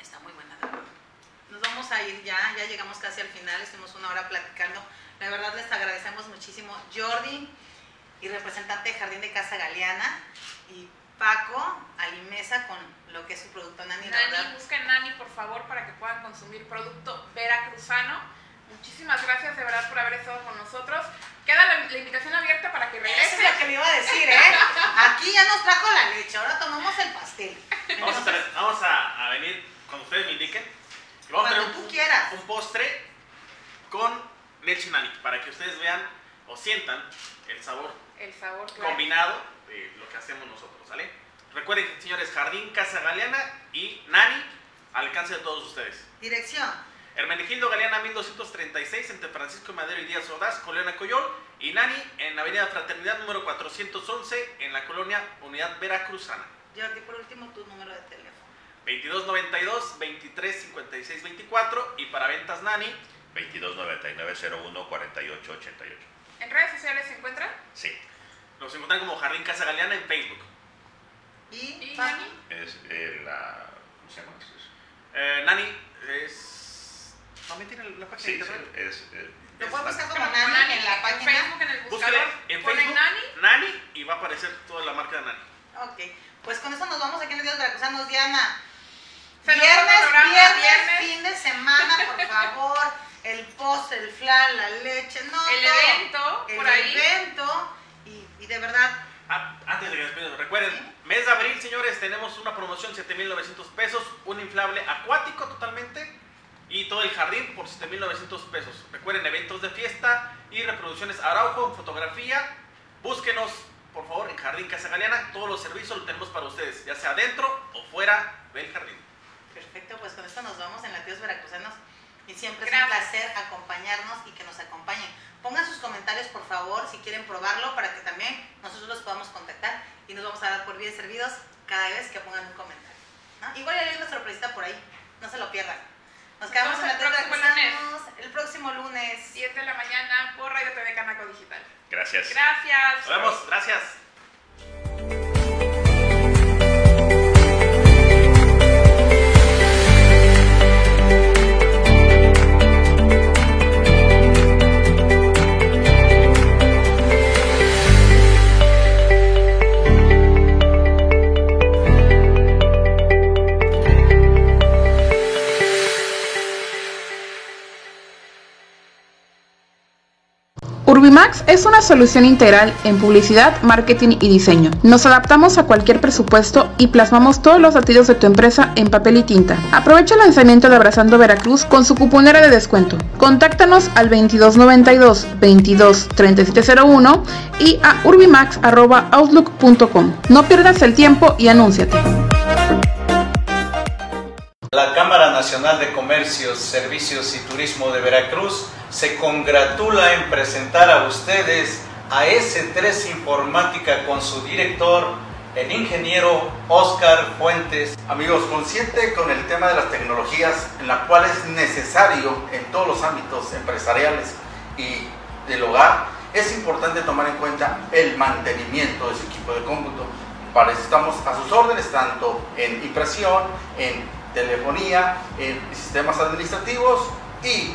Está muy buena, de verdad. Nos vamos a ir ya, ya llegamos casi al final, estuvimos una hora platicando. La verdad les agradecemos muchísimo Jordi y representante de Jardín de Casa Galeana y Paco Alimesa con lo que es su producto Nani,
Nani,
verdad.
busquen Nani por favor para que puedan consumir producto veracruzano. Muchísimas gracias de verdad por haber estado con nosotros. Queda la, la invitación abierta para que
Eso
regresen.
es lo que le iba a decir, ¿eh? Aquí ya nos trajo la leche, ahora tomamos el pastel.
Vamos a, traer- vamos a, a venir cuando ustedes me indiquen. y Vamos a
Cuando
traer
tú
un,
quieras.
un postre con leche nani para que ustedes vean o sientan el sabor
El sabor, claro.
combinado de lo que hacemos nosotros, ¿sale? Recuerden, señores, Jardín Casa Galeana y Nani, al alcance de todos ustedes.
Dirección.
Hermenegildo Galeana 1236 entre Francisco Madero y Díaz Ordaz, Colonia Coyol, y Nani en Avenida Fraternidad número 411 en la colonia Unidad Veracruzana.
Jordi, por último, tu número de teléfono.
2292 2356 24 y para ventas Nani
229901 4888.
¿En redes sociales se encuentra?
Sí,
nos encuentran como Jardín Casa Galeana en Facebook.
¿Y,
¿Y? Nani?
es eh, la. ¿Cómo se llama?
Eh, Nani es. ¿También tiene la página
Sí,
de
sí,
internet?
es. eh,
Lo
la-
buscar
Como
Nani,
Nani,
en la página.
Facebook, en el buscador,
en Facebook
Nani.
Nani y va a aparecer toda la marca de Nani.
Ok, pues con eso nos vamos aquí en Dios Veracruzanos, Diana.
Se nos
Viernes,
va el programa,
viernes,
viernes.
fin de semana, por favor. El post, el flan, la leche, no.
El
todo.
evento,
El
por ahí.
evento. Y, y de verdad,
Ah, antes de que despiden, recuerden, mes de abril, señores, tenemos una promoción 7.900 pesos, un inflable acuático totalmente y todo el jardín por 7.900 pesos. Recuerden, eventos de fiesta y reproducciones Araujo, fotografía. Búsquenos, por favor, en Jardín Casa Galeana. Todos los servicios los tenemos para ustedes, ya sea dentro o fuera del jardín.
perfecto, pues con esto nos vamos en Latidos Veracruzanos. Y siempre es un placer acompañarnos y que nos acompañen. Pongan sus comentarios, por favor, si quieren probarlo, para que también nosotros los podamos contactar y nos vamos a dar por bien servidos cada vez que pongan un comentario. ¿no? Igual hay una sorpresita por ahí, no se lo pierdan. Nos quedamos en la
el próximo
Veracruzanos el próximo lunes.
7 de la mañana por Radio TV Canaco Digital.
Gracias.
Gracias.
Nos vemos, gracias.
Urbimax es una solución integral en publicidad, marketing y diseño. Nos adaptamos a cualquier presupuesto y plasmamos todos los latidos de tu empresa en papel y tinta. Aprovecha el lanzamiento de Abrazando Veracruz con su cuponera de descuento. Contáctanos al 2292 22 3701 y a urbimax.outlook.com. No pierdas el tiempo y anúnciate.
La Cámara Nacional de Comercios, Servicios y Turismo de Veracruz se congratula en presentar a ustedes a S3 Informática con su director, el ingeniero Oscar Fuentes.
Amigos, consciente con el tema de las tecnologías, en la cual es necesario en todos los ámbitos empresariales y del hogar, es importante tomar en cuenta el mantenimiento de su equipo de cómputo. Para eso estamos a sus órdenes, tanto en impresión, en telefonía, en sistemas administrativos y